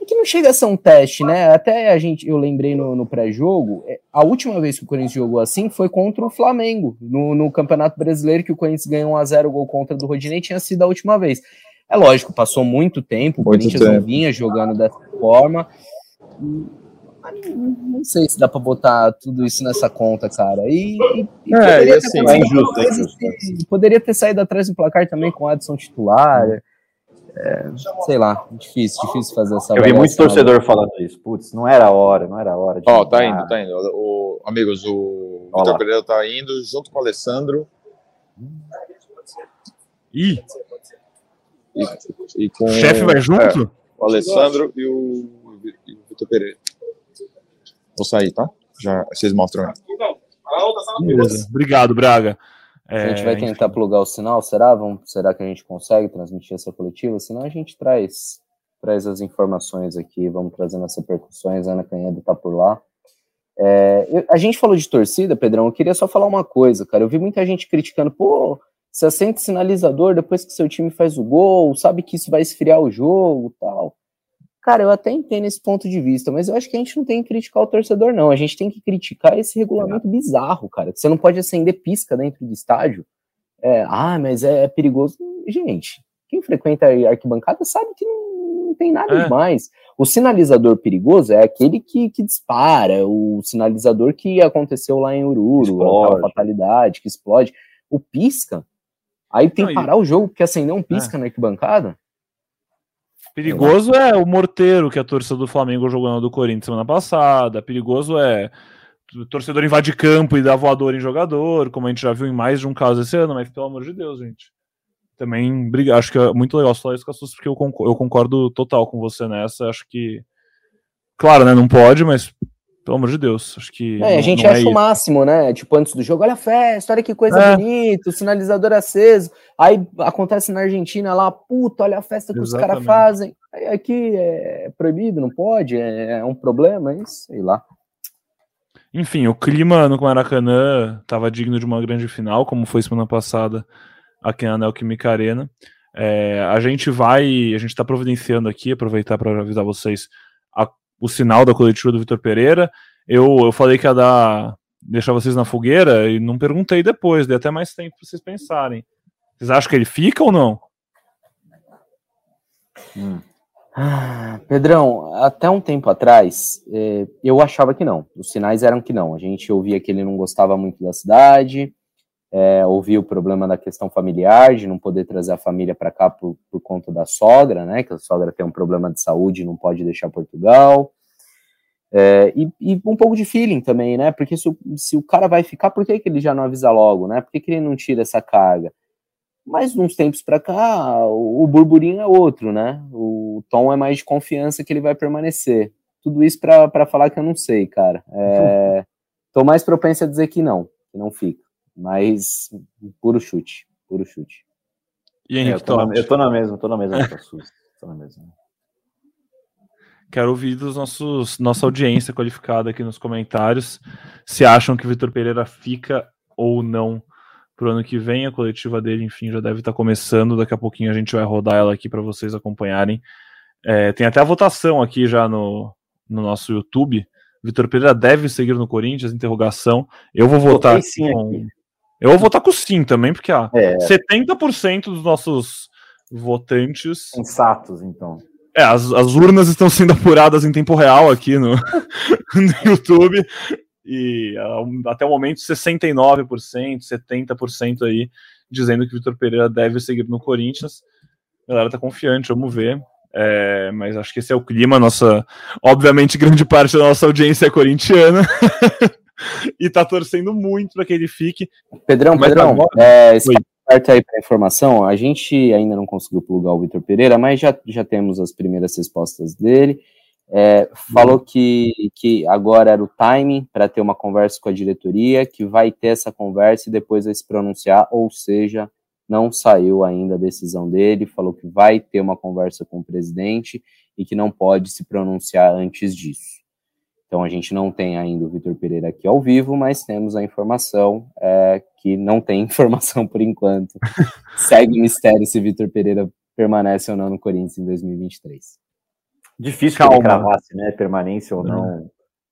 É que não chega a ser um teste, né? Até a gente, eu lembrei no, no pré-jogo, é, a última vez que o Corinthians jogou assim foi contra o Flamengo, no, no Campeonato Brasileiro, que o Corinthians ganhou 1x0 gol contra do Rodinei, tinha sido a última vez. É lógico, passou muito tempo, o muito Corinthians tempo. não vinha jogando dessa forma. Não sei se dá para botar tudo isso nessa conta, cara. E, e, e é, poderia, assim, ter é injusto, é injusto. poderia ter saído atrás do placar também com o Adson titular. É, sei lá, difícil, difícil fazer essa. Eu vi muito torcedor falando isso. Putz, não era a hora, não era a hora. Ó, oh, tá indo, tá indo. O, amigos, o Vitor Pereira tá indo junto com o Alessandro. Ih! E, e com, o chefe vai junto? É, o Alessandro e o, e o Vitor Pereira. Vou sair, tá? Já vocês mostram aí. Beleza. Obrigado, Braga. É, a gente vai tentar gente... plugar o sinal, será? Vamos, será que a gente consegue transmitir essa coletiva? Senão a gente traz, traz as informações aqui, vamos trazendo as repercussões. A Ana Canhedo tá por lá. É, eu, a gente falou de torcida, Pedrão. Eu queria só falar uma coisa, cara. Eu vi muita gente criticando, pô, você acende sinalizador depois que seu time faz o gol, sabe que isso vai esfriar o jogo tal. Cara, eu até entendo esse ponto de vista, mas eu acho que a gente não tem que criticar o torcedor, não. A gente tem que criticar esse regulamento bizarro, cara. Você não pode acender pisca dentro do estádio. É, ah, mas é, é, perigoso. Gente, quem frequenta a arquibancada sabe que não, não tem nada é. demais. O sinalizador perigoso é aquele que, que dispara, o sinalizador que aconteceu lá em Ururu, a fatalidade, que explode. O pisca, Aí tem que parar o jogo porque acender um pisca é. na arquibancada. Perigoso é o morteiro que a torcida do Flamengo jogou do Corinthians semana passada. Perigoso é o torcedor invade campo e dá voador em jogador, como a gente já viu em mais de um caso esse ano, mas pelo amor de Deus, gente. Também acho que é muito legal falar isso com a Sus, porque eu concordo, eu concordo total com você nessa. Acho que. Claro, né? Não pode, mas pelo amor de Deus, acho que. É, não, a gente acha é o máximo, né? Tipo, antes do jogo, olha a festa, olha que coisa é. bonita, o sinalizador aceso. Aí acontece na Argentina lá, puta, olha a festa que Exatamente. os caras fazem. Aí aqui é proibido, não pode, é, é um problema, é isso, sei lá. Enfim, o clima no Maracanã estava digno de uma grande final, como foi semana passada aqui na Neoquímica Arena. É, a gente vai, a gente está providenciando aqui, aproveitar para avisar vocês a, o sinal da coletiva do Vitor Pereira. Eu, eu falei que ia dar, deixar vocês na fogueira e não perguntei depois, dei até mais tempo para vocês pensarem. Vocês acham que ele fica ou não? Hum. Ah, Pedrão, até um tempo atrás, eh, eu achava que não. Os sinais eram que não. A gente ouvia que ele não gostava muito da cidade, é, ouvia o problema da questão familiar, de não poder trazer a família para cá por, por, conta da sogra, né? Que a sogra tem um problema de saúde e não pode deixar Portugal. É, e, e, um pouco de feeling também, né? Porque se, se, o cara vai ficar, por que, que ele já não avisa logo, né? Por que, que ele não tira essa carga? Mas, uns tempos para cá, o, o burburinho é outro, né? O tom é mais de confiança que ele vai permanecer. Tudo isso para falar que eu não sei, cara. É, tô mais propenso a dizer que não, que não fica. Mas, puro chute, puro chute. E Henrique, é, eu, tô na, eu tô na mesma, tô na mesma tô na mesma. Quero ouvir dos nossos nossa audiência qualificada aqui nos comentários se acham que o Vitor Pereira fica ou não pro ano que vem. A coletiva dele, enfim, já deve estar tá começando. Daqui a pouquinho a gente vai rodar ela aqui para vocês acompanharem. É, tem até a votação aqui já no, no nosso YouTube. Vitor Pereira deve seguir no Corinthians? Interrogação. Eu vou votar sim com... Aqui. Eu vou votar com sim também, porque ah, é. 70% dos nossos votantes. Sensatos, então. É, as, as urnas estão sendo apuradas em tempo real aqui no, no YouTube e até o momento 69%, 70% aí dizendo que o Vitor Pereira deve seguir no Corinthians. A galera tá confiante, vamos ver. É, mas acho que esse é o clima. Nossa, obviamente, grande parte da nossa audiência é corintiana e tá torcendo muito para que ele fique. Pedrão, mas Pedrão, agora... é, parte aí para informação. A gente ainda não conseguiu plugar o Vitor Pereira, mas já, já temos as primeiras respostas dele. É, falou que, que agora era o timing para ter uma conversa com a diretoria, que vai ter essa conversa e depois vai se pronunciar, ou seja, não saiu ainda a decisão dele, falou que vai ter uma conversa com o presidente e que não pode se pronunciar antes disso. Então a gente não tem ainda o Vitor Pereira aqui ao vivo, mas temos a informação é, que não tem informação por enquanto. Segue o mistério se Vitor Pereira permanece ou não no Corinthians em 2023. Difícil Calma. que ele cravasse, né? Permanência ou não. É.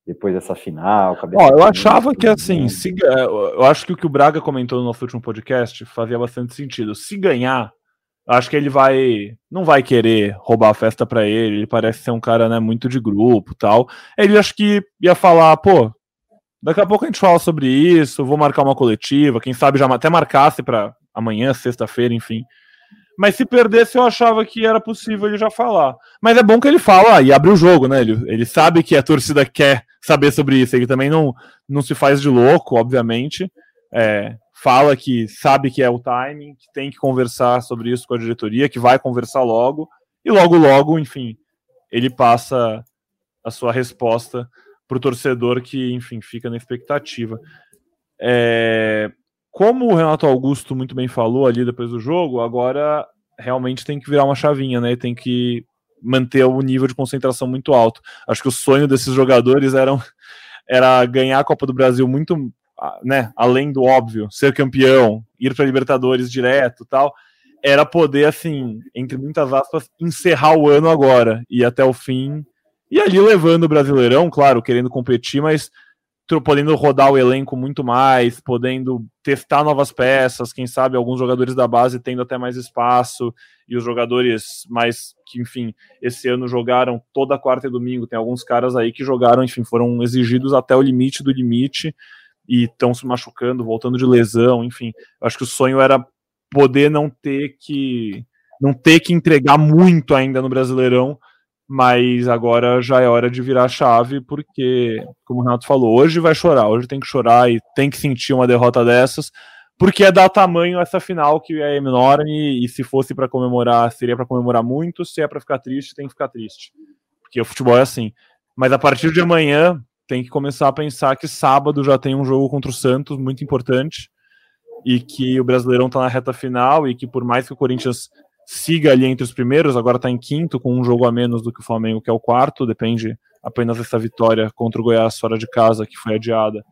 Depois dessa final. Ó, eu achava que assim, se, eu acho que o que o Braga comentou no nosso último podcast fazia bastante sentido. Se ganhar, acho que ele vai não vai querer roubar a festa para ele. Ele parece ser um cara, né, muito de grupo, tal. Ele acho que ia falar, pô, daqui a pouco a gente fala sobre isso, vou marcar uma coletiva, quem sabe já até marcasse para amanhã, sexta-feira, enfim. Mas se perdesse, eu achava que era possível ele já falar. Mas é bom que ele fala e abre o jogo, né? Ele, ele sabe que a torcida quer saber sobre isso. Ele também não, não se faz de louco, obviamente. É, fala que sabe que é o timing, que tem que conversar sobre isso com a diretoria, que vai conversar logo. E logo, logo, enfim, ele passa a sua resposta para o torcedor que, enfim, fica na expectativa. É, como o Renato Augusto muito bem falou ali depois do jogo, agora realmente tem que virar uma chavinha, né? Tem que manter o nível de concentração muito alto. Acho que o sonho desses jogadores era, era ganhar a Copa do Brasil muito, né? Além do óbvio, ser campeão, ir para Libertadores direto, tal. Era poder, assim, entre muitas aspas, encerrar o ano agora e até o fim. E ali levando o Brasileirão, claro, querendo competir, mas podendo rodar o elenco muito mais, podendo testar novas peças, quem sabe alguns jogadores da base tendo até mais espaço, e os jogadores mais que, enfim, esse ano jogaram toda quarta e domingo, tem alguns caras aí que jogaram, enfim, foram exigidos até o limite do limite e estão se machucando, voltando de lesão, enfim. Acho que o sonho era poder não ter que não ter que entregar muito ainda no Brasileirão, mas agora já é hora de virar a chave, porque, como o Renato falou, hoje vai chorar, hoje tem que chorar e tem que sentir uma derrota dessas, porque é dar tamanho essa final que é enorme, e se fosse para comemorar, seria para comemorar muito, se é para ficar triste, tem que ficar triste. Porque o futebol é assim. Mas a partir de amanhã, tem que começar a pensar que sábado já tem um jogo contra o Santos muito importante e que o Brasileirão está na reta final e que por mais que o Corinthians siga ali entre os primeiros, agora está em quinto com um jogo a menos do que o Flamengo, que é o quarto, depende apenas dessa vitória contra o Goiás fora de casa, que foi adiada,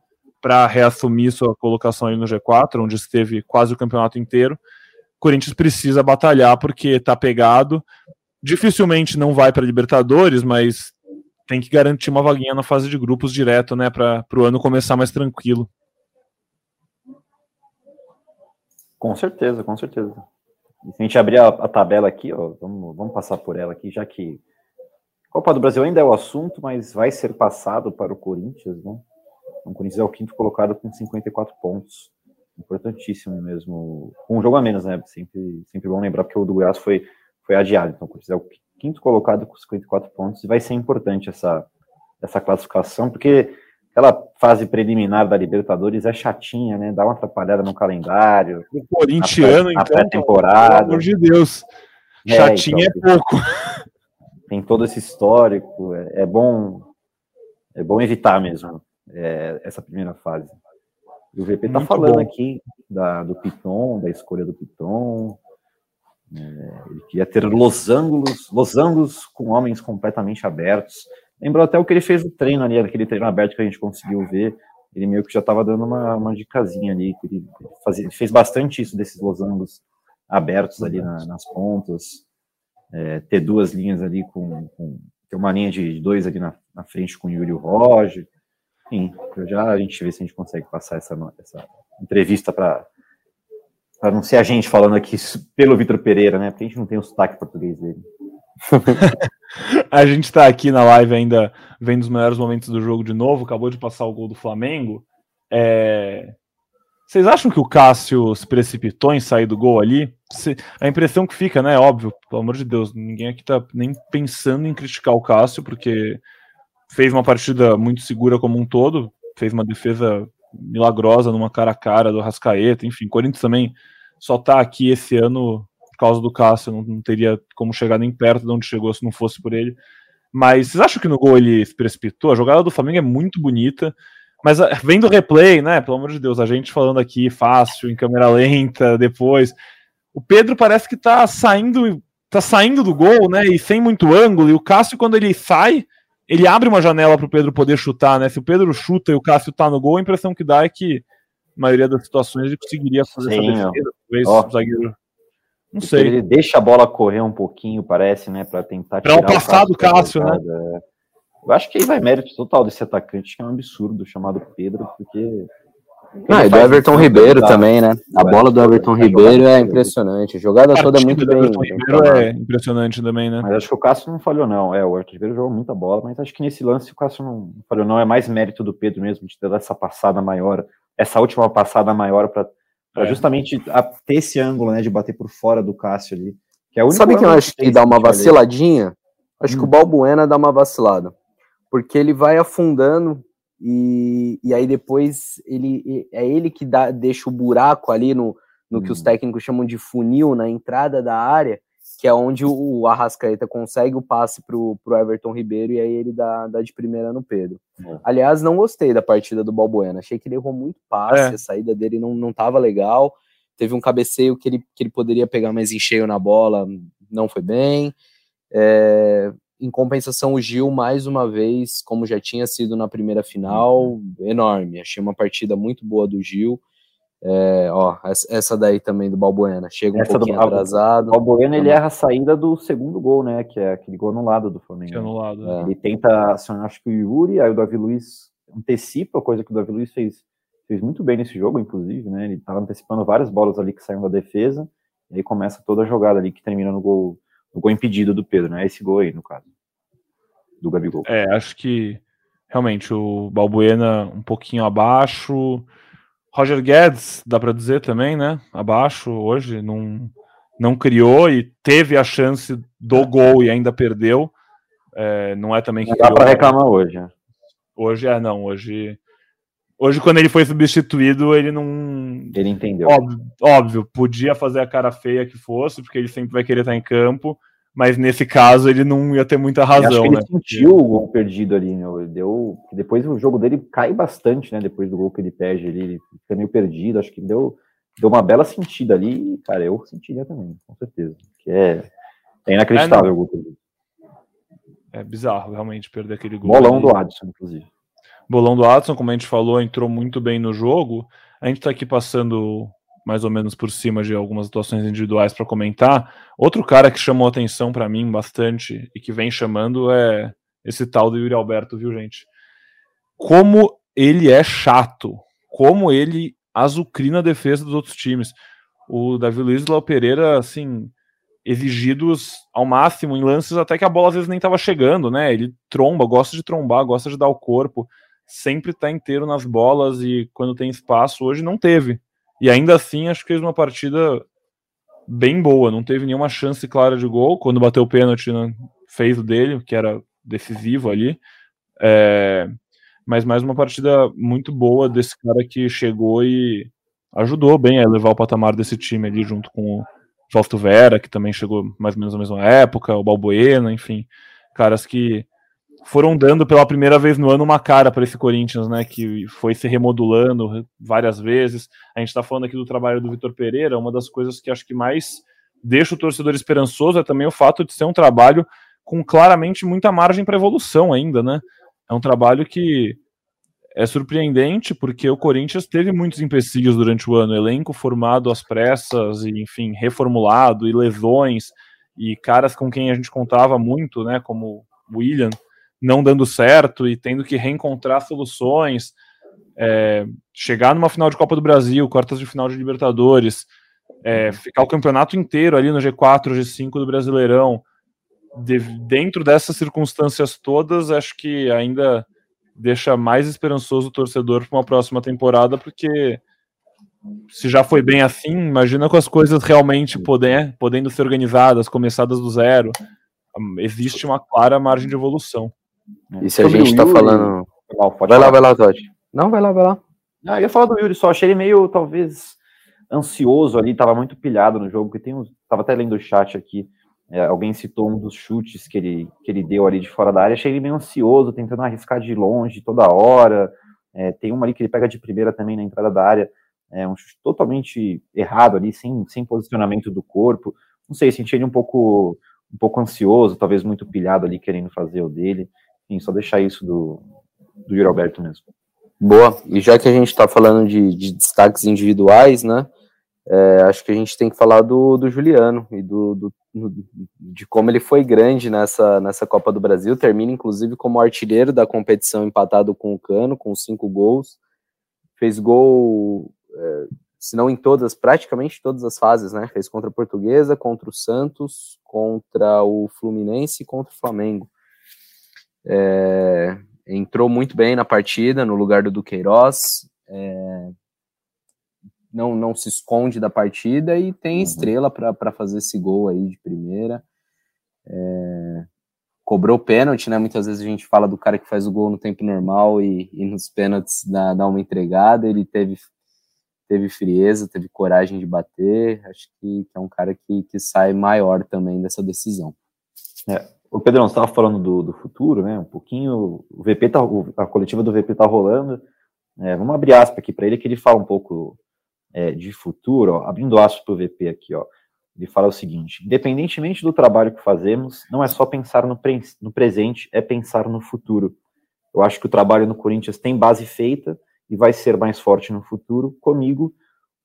para reassumir sua colocação aí no G4, onde esteve quase o campeonato inteiro. O Corinthians precisa batalhar porque está pegado. Dificilmente não vai para Libertadores, mas tem que garantir uma vaguinha na fase de grupos direto, né, para o ano começar mais tranquilo. Com certeza, com certeza. E se a gente abrir a, a, tabela aqui, ó, vamos, vamos passar por ela aqui, já que Copa do Brasil ainda é o assunto, mas vai ser passado para o Corinthians, né? O Corinthians é o quinto colocado com 54 pontos. Importantíssimo mesmo. Com um jogo a menos, né? Sempre, sempre bom lembrar, porque o do Goiás foi, foi adiado. Então, o Corinthians é o quinto colocado com 54 pontos, e vai ser importante essa, essa classificação, porque aquela fase preliminar da Libertadores é chatinha, né? Dá uma atrapalhada no calendário. O corintiano, na pré, então, pré-temporada. Pelo amor de Deus. É, chatinha então, é pouco. Tem todo esse histórico, é, é bom é bom evitar mesmo é, essa primeira fase. E o VP tá Muito falando bom. aqui da, do Piton, da escolha do Piton, ele queria ter losangos, losangos com homens completamente abertos. Lembrou até o que ele fez no treino ali, aquele treino aberto que a gente conseguiu ver. Ele meio que já estava dando uma, uma dicasinha ali, que ele, fazia, fez bastante isso desses losangos abertos ali na, nas pontas, é, ter duas linhas ali com, com, ter uma linha de dois ali na, na frente com o Yuri Roger. Enfim, já a gente vê se a gente consegue passar essa, essa entrevista para para não ser a gente falando aqui pelo Vitor Pereira, né? Porque a gente não tem o sotaque português dele. a gente está aqui na live ainda vendo os melhores momentos do jogo de novo. Acabou de passar o gol do Flamengo. É... Vocês acham que o Cássio se precipitou em sair do gol ali? A impressão que fica, né? Óbvio, pelo amor de Deus, ninguém aqui tá nem pensando em criticar o Cássio, porque fez uma partida muito segura como um todo, fez uma defesa milagrosa numa cara a cara do Rascaeta, enfim, Corinthians também só tá aqui esse ano por causa do Cássio, não, não, teria como chegar nem perto de onde chegou se não fosse por ele. Mas vocês acham que no gol ele se precipitou? A jogada do Flamengo é muito bonita, mas ah, vendo o replay, né, pelo amor de Deus, a gente falando aqui fácil, em câmera lenta, depois, o Pedro parece que tá saindo, tá saindo do gol, né, e sem muito ângulo, e o Cássio quando ele sai, ele abre uma janela para o Pedro poder chutar, né? Se o Pedro chuta e o Cássio tá no gol, a impressão que dá é que a maioria das situações ele conseguiria fazer Sim, essa defesa, talvez o zagueiro. Não sei. Ele deixa a bola correr um pouquinho, parece, né? Para tentar tirar. Para o passar do Cássio, né? Eu acho que aí vai mérito total desse atacante, que é um absurdo, chamado Pedro, porque ah, e do Everton Ribeiro também, né? A bola do Everton Ribeiro é impressionante. A jogada toda muito bem. Everton Ribeiro é impressionante também, né? Mas acho que o Cássio não falhou, não. É, o Everton Ribeiro jogou muita bola, mas acho que nesse lance o Cássio não falhou, não. É mais mérito do Pedro mesmo de ter dado essa passada maior, essa última passada maior para é. justamente ter esse ângulo, né, de bater por fora do Cássio ali. Que é Sabe que eu acho que dá uma vaciladinha? Acho hum. que o hum. Balbuena dá uma vacilada. Porque ele vai afundando e, e aí depois ele é ele que dá, deixa o buraco ali no, no que os uhum. técnicos chamam de funil na entrada da área, que é onde o Arrascaeta consegue o passe pro, pro Everton Ribeiro e aí ele dá, dá de primeira no Pedro. É. Aliás, não gostei da partida do Balbuena, achei que ele errou muito passe, é. a saída dele não, não tava legal. Teve um cabeceio que ele, que ele poderia pegar mais em cheio na bola, não foi bem. É, em compensação, o Gil, mais uma vez, como já tinha sido na primeira final, enorme. Achei uma partida muito boa do Gil. É, ó, essa daí também do Balbuena. Chega um essa pouquinho do, atrasado. O Balbuena, ele erra a saída do segundo gol, né? Que é aquele gol anulado do Flamengo. Que é anulado, é. Ele tenta, acho que o Yuri, aí o Davi Luiz antecipa, coisa que o Davi Luiz fez, fez muito bem nesse jogo, inclusive, né? Ele estava antecipando várias bolas ali que saíram da defesa. E aí começa toda a jogada ali que termina no gol o gol impedido do Pedro, né? Esse gol aí, no caso. Do Gabigol. É, acho que realmente o Balbuena um pouquinho abaixo. Roger Guedes, dá para dizer também, né? Abaixo hoje, não não criou e teve a chance do gol e ainda perdeu. É, não é também que. Não dá para reclamar hoje. Né? Hoje é, não. Hoje. Hoje, quando ele foi substituído, ele não. Ele entendeu. Óbvio, óbvio, podia fazer a cara feia que fosse, porque ele sempre vai querer estar em campo, mas nesse caso ele não ia ter muita razão. ele né? sentiu o gol perdido ali, né? Deu... Depois o jogo dele cai bastante, né? Depois do gol que ele perde ali, ele fica meio perdido. Acho que deu, deu uma bela sentida ali, cara. Eu sentiria também, com certeza. Que é, é inacreditável é, o gol perdido. É bizarro, realmente, perder aquele gol. Bolão ali. do Adson, inclusive. Bolão do Adson, como a gente falou, entrou muito bem no jogo. A gente está aqui passando mais ou menos por cima de algumas atuações individuais para comentar. Outro cara que chamou atenção para mim bastante e que vem chamando é esse tal do Yuri Alberto, viu, gente? Como ele é chato, como ele azucrina a defesa dos outros times. O Davi Luiz e o Léo Pereira, assim, exigidos ao máximo em lances até que a bola às vezes nem estava chegando, né? Ele tromba, gosta de trombar, gosta de dar o corpo, sempre está inteiro nas bolas e quando tem espaço, hoje não teve. E ainda assim, acho que fez uma partida bem boa, não teve nenhuma chance clara de gol. Quando bateu o pênalti, né, fez o dele, que era decisivo ali. É... Mas mais uma partida muito boa desse cara que chegou e ajudou bem a elevar o patamar desse time ali junto com o Fausto Vera, que também chegou mais ou menos na mesma época, o Balbuena, enfim, caras que foram dando pela primeira vez no ano uma cara para esse Corinthians, né, que foi se remodulando várias vezes. A gente está falando aqui do trabalho do Vitor Pereira, uma das coisas que acho que mais deixa o torcedor esperançoso é também o fato de ser um trabalho com claramente muita margem para evolução ainda, né? É um trabalho que é surpreendente porque o Corinthians teve muitos empecilhos durante o ano, elenco formado às pressas e enfim reformulado e lesões e caras com quem a gente contava muito, né, como William, não dando certo e tendo que reencontrar soluções, é, chegar numa final de Copa do Brasil, quartas de final de Libertadores, é, ficar o campeonato inteiro ali no G4, G5 do Brasileirão, de, dentro dessas circunstâncias todas, acho que ainda deixa mais esperançoso o torcedor para uma próxima temporada, porque se já foi bem assim, imagina com as coisas realmente poder, podendo ser organizadas, começadas do zero. Existe uma clara margem de evolução. E se Sobre a gente está falando. vai lá, vai lá, Todd. Não, vai lá, vai lá. Ah, eu ia falar do Yuri só, achei ele meio, talvez, ansioso ali, tava muito pilhado no jogo, porque tem uns. Tava até lendo o chat aqui. É, alguém citou um dos chutes que ele, que ele deu ali de fora da área, achei ele meio ansioso, tentando arriscar de longe toda hora. É, tem uma ali que ele pega de primeira também na entrada da área, é um chute totalmente errado ali, sem, sem posicionamento do corpo. Não sei, senti ele um pouco, um pouco ansioso, talvez muito pilhado ali, querendo fazer o dele. Enfim, só deixar isso do, do Alberto mesmo. Boa, e já que a gente está falando de, de destaques individuais, né? É, acho que a gente tem que falar do, do Juliano e do, do, de como ele foi grande nessa, nessa Copa do Brasil. Termina, inclusive, como artilheiro da competição, empatado com o Cano, com cinco gols. Fez gol, é, se não em todas, praticamente todas as fases, né? Fez contra a Portuguesa, contra o Santos, contra o Fluminense e contra o Flamengo. É, entrou muito bem na partida, no lugar do Duqueiroz. É, não, não se esconde da partida e tem uhum. estrela para fazer esse gol aí de primeira. É, cobrou pênalti, né? Muitas vezes a gente fala do cara que faz o gol no tempo normal e, e nos pênaltis dá, dá uma entregada. Ele teve, teve frieza, teve coragem de bater. Acho que, é um cara que, que sai maior também dessa decisão. É, o Pedrão, você estava falando do, do futuro, né? Um pouquinho. O VP tá, a coletiva do VP tá rolando. É, vamos abrir aspas aqui para ele que ele fala um pouco é, de futuro, ó, abrindo aspas para o VP aqui, ó, ele fala o seguinte: independentemente do trabalho que fazemos, não é só pensar no, pre no presente, é pensar no futuro. Eu acho que o trabalho no Corinthians tem base feita e vai ser mais forte no futuro comigo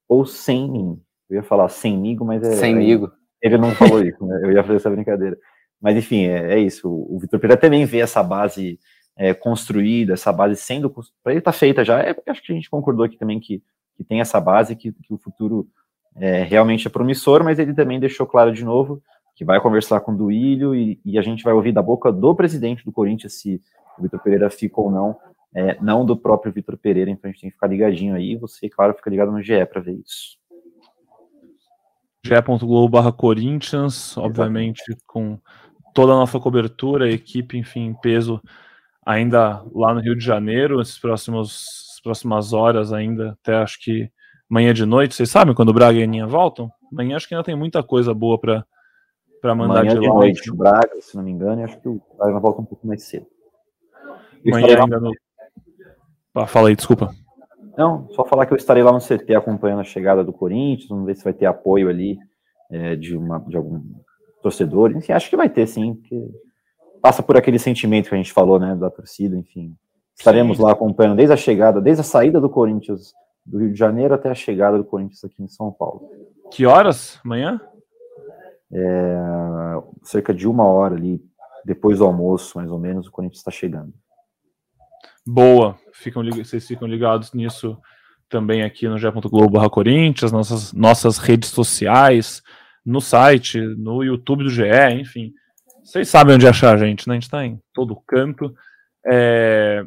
ou sem mim. Eu ia falar semigo, mas é. Semigo. Ele não falou isso, né? Eu ia fazer essa brincadeira. Mas enfim, é, é isso. O, o Vitor Pereira também vê essa base é, construída, essa base sendo. Para ele estar tá feita já. É, acho que a gente concordou aqui também que que tem essa base, que, que o futuro é, realmente é promissor, mas ele também deixou claro de novo que vai conversar com o Duílio e, e, a gente vai ouvir da boca do presidente do Corinthians se o Vitor Pereira fica ou não, é, não do próprio Vitor Pereira, então a gente tem que ficar ligadinho aí, você, claro, fica ligado no GE para ver isso. ge.globo Corinthians, obviamente com toda a nossa cobertura, a equipe, enfim, em peso ainda lá no Rio de Janeiro, esses próximos, as próximas horas ainda, até acho que manhã de noite. Vocês sabem quando o Braga e a Aninha voltam? Amanhã acho que ainda tem muita coisa boa para para mandar Manhã de de lá. noite, o Braga, se não me engano, e acho que o Braga volta um pouco mais cedo. Eu Amanhã estarei lá- ainda no... Ah, fala aí, desculpa. Não, só falar que eu estarei lá no CT acompanhando a chegada do Corinthians, vamos ver se vai ter apoio ali é, de, uma, de algum torcedor. Enfim, acho que vai ter sim, porque passa por aquele sentimento que a gente falou, né, da torcida, enfim. Estaremos Sim. lá acompanhando desde a chegada, desde a saída do Corinthians do Rio de Janeiro até a chegada do Corinthians aqui em São Paulo. Que horas? Amanhã? É, cerca de uma hora ali, depois do almoço, mais ou menos, o Corinthians está chegando. Boa. Ficam, vocês ficam ligados nisso também aqui no ge.globo Corinthians, nossas, nossas redes sociais, no site, no YouTube do GE, enfim. Vocês sabem onde achar a gente, né? A gente está em todo canto. É...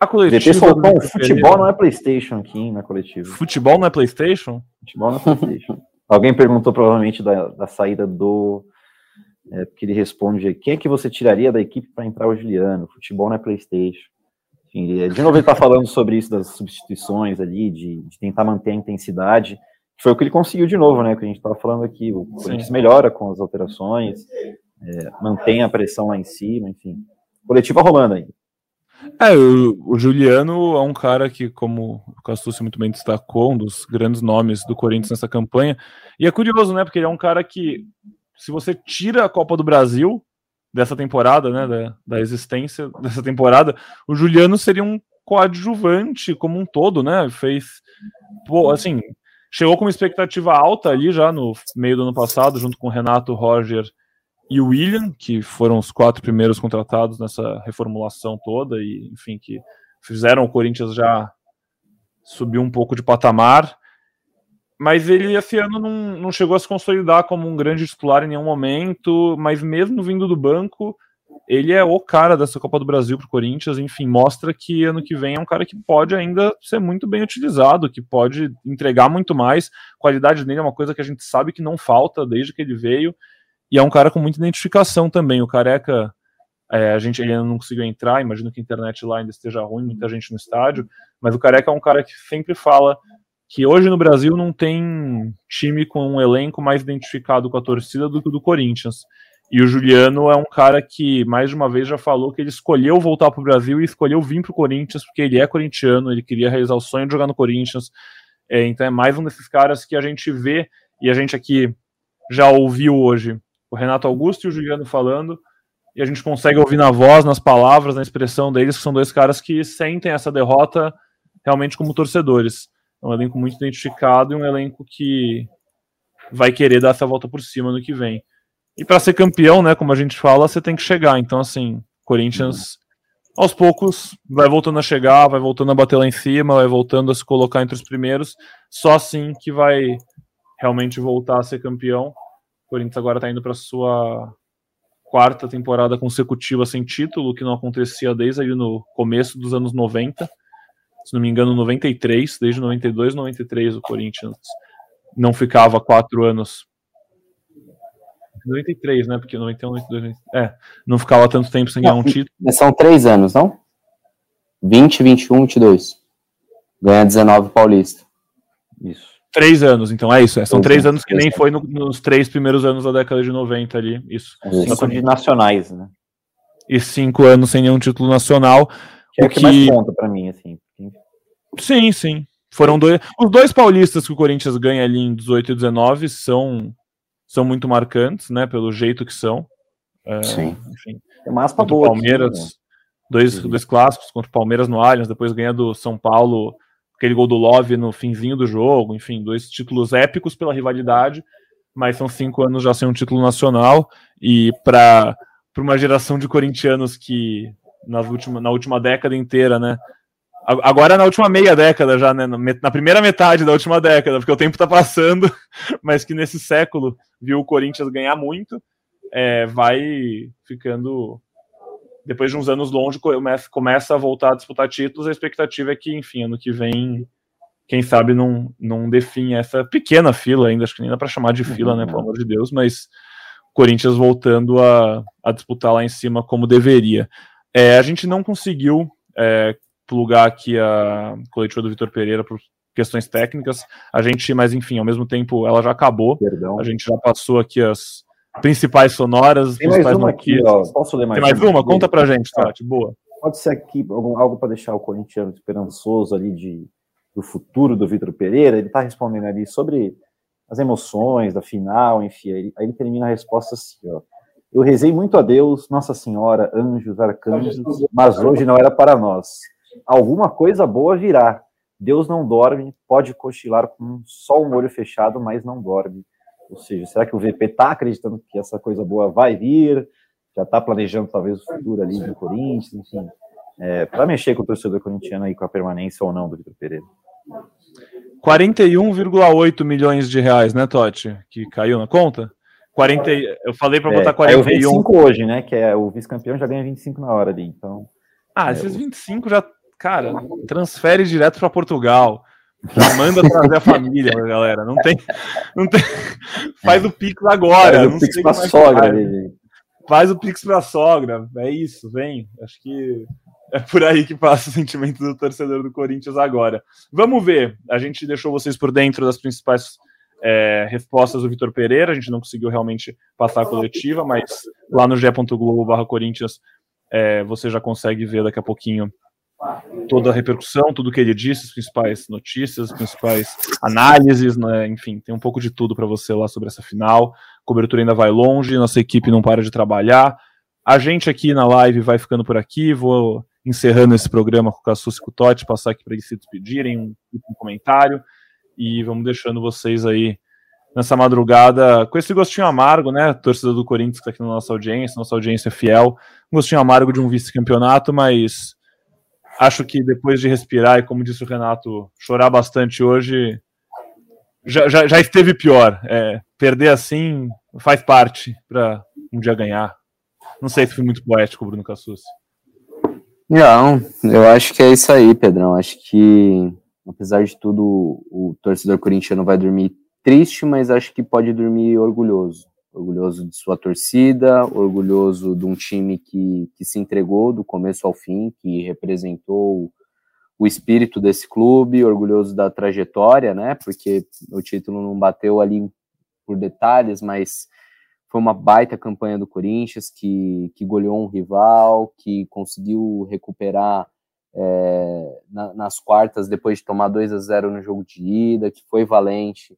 A O coletiva. DT soltou um futebol Pereira- não é Playstation aqui, na coletiva. Futebol não é PlayStation? Futebol não é Playstation. Alguém perguntou provavelmente da, da saída do. É, porque ele responde: quem é que você tiraria da equipe para entrar o Juliano? Futebol não é PlayStation. Enfim, de novo, ele está falando sobre isso das substituições ali, de, de tentar manter a intensidade. Foi o que ele conseguiu de novo, né? Que a gente estava falando aqui. O Corinthians melhora com as alterações, é, mantém a pressão lá em cima, enfim. Coletiva rolando aí. É, o, o Juliano é um cara que, como o Castucci muito bem destacou, um dos grandes nomes do Corinthians nessa campanha. E é curioso, né? Porque ele é um cara que, se você tira a Copa do Brasil dessa temporada, né? Da, da existência dessa temporada, o Juliano seria um coadjuvante como um todo, né? Fez. Pô, assim, chegou com uma expectativa alta ali já no meio do ano passado, junto com Renato, Roger e William, que foram os quatro primeiros contratados nessa reformulação toda e, enfim, que fizeram o Corinthians já subir um pouco de patamar. Mas ele esse ano não, não chegou a se consolidar como um grande titular em nenhum momento, mas mesmo vindo do banco, ele é o cara dessa Copa do Brasil para o Corinthians, enfim, mostra que ano que vem é um cara que pode ainda ser muito bem utilizado, que pode entregar muito mais. A qualidade dele é uma coisa que a gente sabe que não falta desde que ele veio, e é um cara com muita identificação também. O Careca, é, a gente ele ainda não conseguiu entrar, imagino que a internet lá ainda esteja ruim, muita gente no estádio, mas o Careca é um cara que sempre fala que hoje no Brasil não tem time com um elenco mais identificado com a torcida do que o do Corinthians. E o Juliano é um cara que, mais de uma vez, já falou que ele escolheu voltar para o Brasil e escolheu vir para o Corinthians porque ele é corintiano, ele queria realizar o sonho de jogar no Corinthians. É, então é mais um desses caras que a gente vê e a gente aqui já ouviu hoje o Renato Augusto e o Juliano falando, e a gente consegue ouvir na voz, nas palavras, na expressão deles, que são dois caras que sentem essa derrota realmente como torcedores. É um elenco muito identificado e um elenco que vai querer dar essa volta por cima no que vem. E para ser campeão, né, como a gente fala, você tem que chegar. Então, assim, Corinthians, aos poucos, vai voltando a chegar, vai voltando a bater lá em cima, vai voltando a se colocar entre os primeiros. Só assim que vai realmente voltar a ser campeão. O Corinthians agora está indo para sua quarta temporada consecutiva sem título, que não acontecia desde ali no começo dos anos 90. Se não me engano, 93, desde 92, 93 o Corinthians não ficava quatro anos 93, né? Porque 91, 92. É, não ficava tanto tempo sem ganhar um título. São três anos, não? 20, 21, 22. Ganha 19 Paulista. Isso. Três anos, então é isso. é, são Três três anos, que três nem anos. foi no- nos três primeiros anos da década de 90 ali. Isso. Isso. Cinco de nacionais, né? E cinco anos sem nenhum título nacional. Que é O o que mais que- conta pra mim, assim. Sim, sim. Foram dois. Os dois paulistas que o Corinthians ganha ali em 18 e 19 são, são muito marcantes, né? Pelo jeito que são. É, Sim. Enfim. Tem uma aspa contra o boa. aqui, né? Palmeiras, dois, dois clássicos contra o Palmeiras no Allianz, depois ganha do São Paulo, aquele gol do Love no finzinho do jogo, enfim, dois títulos épicos pela rivalidade, mas são cinco anos já sem um título nacional, e para uma geração de corintianos que nas última, na última década inteira, né, agora na última meia década já, né, na me- na primeira metade da última década, porque o tempo tá passando, mas que nesse século viu o Corinthians ganhar muito, é, vai ficando depois de uns anos longe, começa, começa a voltar a disputar títulos, a expectativa é que, enfim, ano que vem, quem sabe não, não define essa pequena fila ainda, acho que nem dá para chamar de fila, né, pelo amor de Deus, mas Corinthians voltando a, a disputar lá em cima como deveria. É, a gente não conseguiu é, plugar aqui a coletiva do Vitor Pereira por questões técnicas. A gente, mas enfim, ao mesmo tempo ela já acabou. Perdão. A gente já passou aqui as principais sonoras, Tem principais mais uma aqui, ó. Posso ler mais Tem mais uma? Conta pra gente, Tati. Boa. Pode ser aqui algo para deixar o corintiano esperançoso ali de, do futuro do Vitor Pereira. Ele está respondendo ali sobre as emoções da final, enfim. Aí, aí ele termina a resposta assim, ó. Eu rezei muito a Deus, Nossa Senhora, anjos, arcanjos, mas hoje não era para nós. Alguma coisa boa virá. Deus não dorme, pode cochilar com só um olho fechado, mas não dorme. Ou seja, será que o VP está acreditando que essa coisa boa vai vir? Já está planejando talvez o futuro ali do Corinthians, enfim. É, para mexer com o torcedor corintiano aí com a permanência ou não do Vitor Pereira. 41,8 milhões de reais, né, Totti? Que caiu na conta? 40, eu falei para botar é, 41. Caiu 25 hoje, né? Que é o vice-campeão já ganha 25 na hora ali, então. Ah, é, esses 25 já, cara, transfere direto para Portugal. Já manda trazer a família, galera. Não tem, não tem. Faz o Pix agora. Faz o Pix pra sogra, ali. Faz o Pix pra sogra. É isso, vem. Acho que é por aí que passa o sentimento do torcedor do Corinthians agora. Vamos ver. A gente deixou vocês por dentro das principais é, respostas do Vitor Pereira. A gente não conseguiu realmente passar a coletiva, mas lá no ge.globo Corinthians é, você já consegue ver daqui a pouquinho toda a repercussão, tudo que ele disse, as principais notícias, as principais análises, né? enfim, tem um pouco de tudo para você lá sobre essa final. A cobertura ainda vai longe, nossa equipe não para de trabalhar. A gente aqui na live vai ficando por aqui, vou encerrando esse programa com o Cassus e com o Totti, passar aqui para eles se despedirem, um, um comentário, e vamos deixando vocês aí nessa madrugada com esse gostinho amargo, né? Torcedor do Corinthians que está aqui na nossa audiência, nossa audiência é fiel, um gostinho amargo de um vice-campeonato, mas acho que depois de respirar e, como disse o Renato, chorar bastante hoje, já, já, já esteve pior. É, perder assim faz parte para um dia ganhar. Não sei se foi muito poético, Bruno Cassus. Não, eu acho que é isso aí, Pedrão. Acho que, apesar de tudo, o torcedor corintiano vai dormir triste, mas acho que pode dormir orgulhoso orgulhoso de sua torcida, orgulhoso de um time que, que se entregou do começo ao fim, que representou o espírito desse clube, orgulhoso da trajetória, né? Porque o título não bateu ali por detalhes, mas foi uma baita campanha do Corinthians que, que goleou um rival, que conseguiu recuperar é, na, nas quartas depois de tomar 2 a 0 no jogo de ida, que foi valente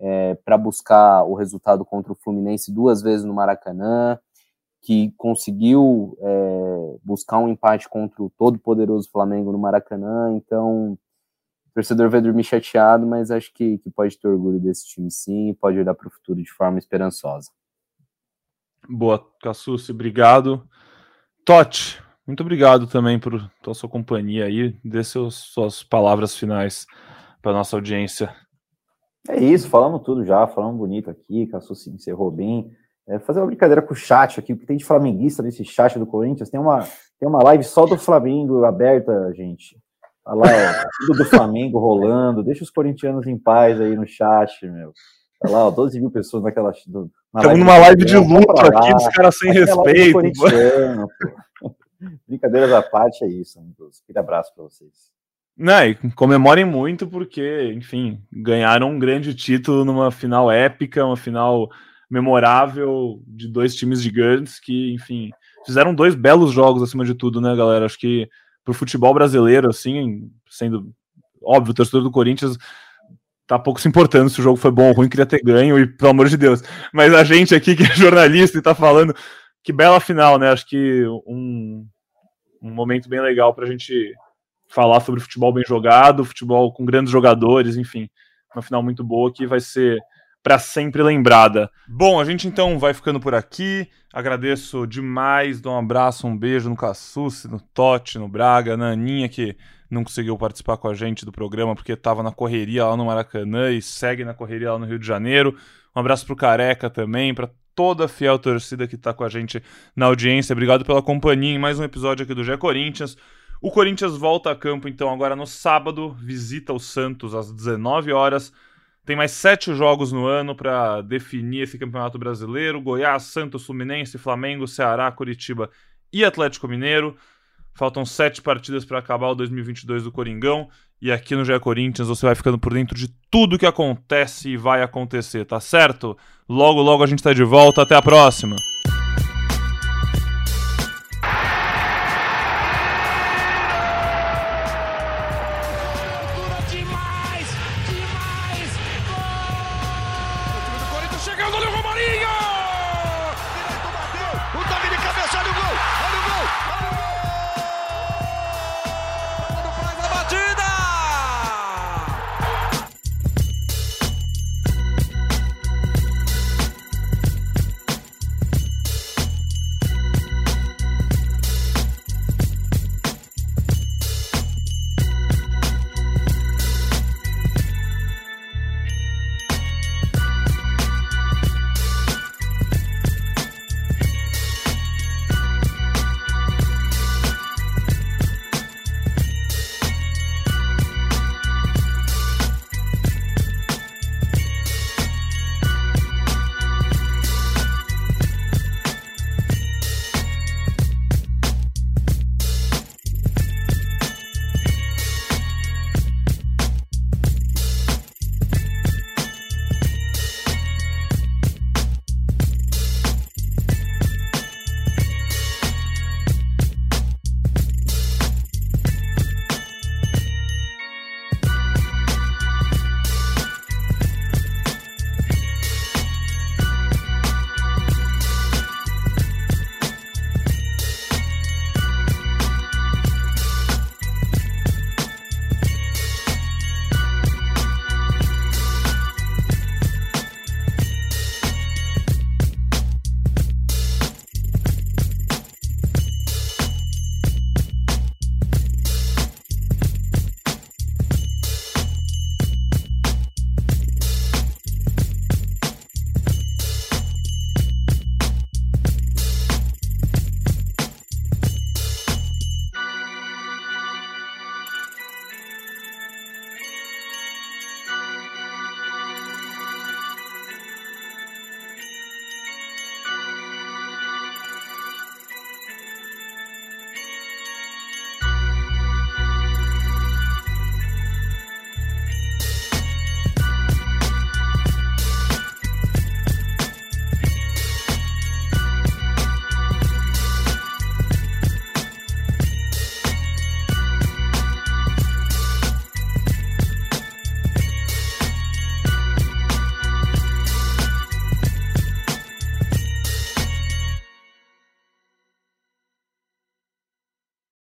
é, para buscar o resultado contra o Fluminense duas vezes no Maracanã, que conseguiu é, buscar um empate contra o todo-poderoso Flamengo no Maracanã. Então, o torcedor vai dormir chateado, mas acho que, que pode ter orgulho desse time sim e pode olhar para o futuro de forma esperançosa. Boa, Cassucci, obrigado. Totti, muito obrigado também por pela sua companhia aí. Dê seus, suas palavras finais para nossa audiência. É isso, falamos tudo já, falamos bonito aqui, Cassu se encerrou bem. É, fazer uma brincadeira com o chat aqui, o que tem de flamenguista nesse chat do Corinthians, tem uma, tem uma live só do Flamengo aberta, gente. Olha lá, ó, tudo do Flamengo rolando, deixa os corintianos em paz aí no chat, meu. Olha lá, ó, 12 mil pessoas naquela. Do, na Estamos numa live de luto aqui, os caras sem respeito. Brincadeiras à parte é isso, amigos. Aquele abraço para vocês. E comemorem muito porque, enfim, ganharam um grande título numa final épica, uma final memorável de dois times gigantes que, enfim, fizeram dois belos jogos acima de tudo, né, galera? Acho que pro futebol brasileiro, assim, sendo óbvio, o torcedor do Corinthians tá pouco se importando se o jogo foi bom ou ruim, queria ter ganho, e pelo amor de Deus. Mas a gente aqui que é jornalista e tá falando que bela final, né? Acho que um, um momento bem legal pra gente falar sobre futebol bem jogado, futebol com grandes jogadores, enfim, uma final muito boa que vai ser para sempre lembrada. Bom, a gente então vai ficando por aqui. Agradeço demais, dou um abraço, um beijo no Cassucci, no Totti, no Braga, na Aninha que não conseguiu participar com a gente do programa porque estava na correria lá no Maracanã e segue na correria lá no Rio de Janeiro. Um abraço pro Careca também, para toda a fiel torcida que está com a gente na audiência. Obrigado pela companhia em mais um episódio aqui do Gé Corinthians. O Corinthians volta a campo então agora no sábado, visita o Santos às 19 horas. Tem mais sete jogos no ano para definir esse campeonato brasileiro: Goiás, Santos, Fluminense, Flamengo, Ceará, Curitiba e Atlético Mineiro. Faltam sete partidas para acabar o 2022 do Coringão. E aqui no GE Corinthians você vai ficando por dentro de tudo que acontece e vai acontecer, tá certo? Logo, logo a gente está de volta. Até a próxima!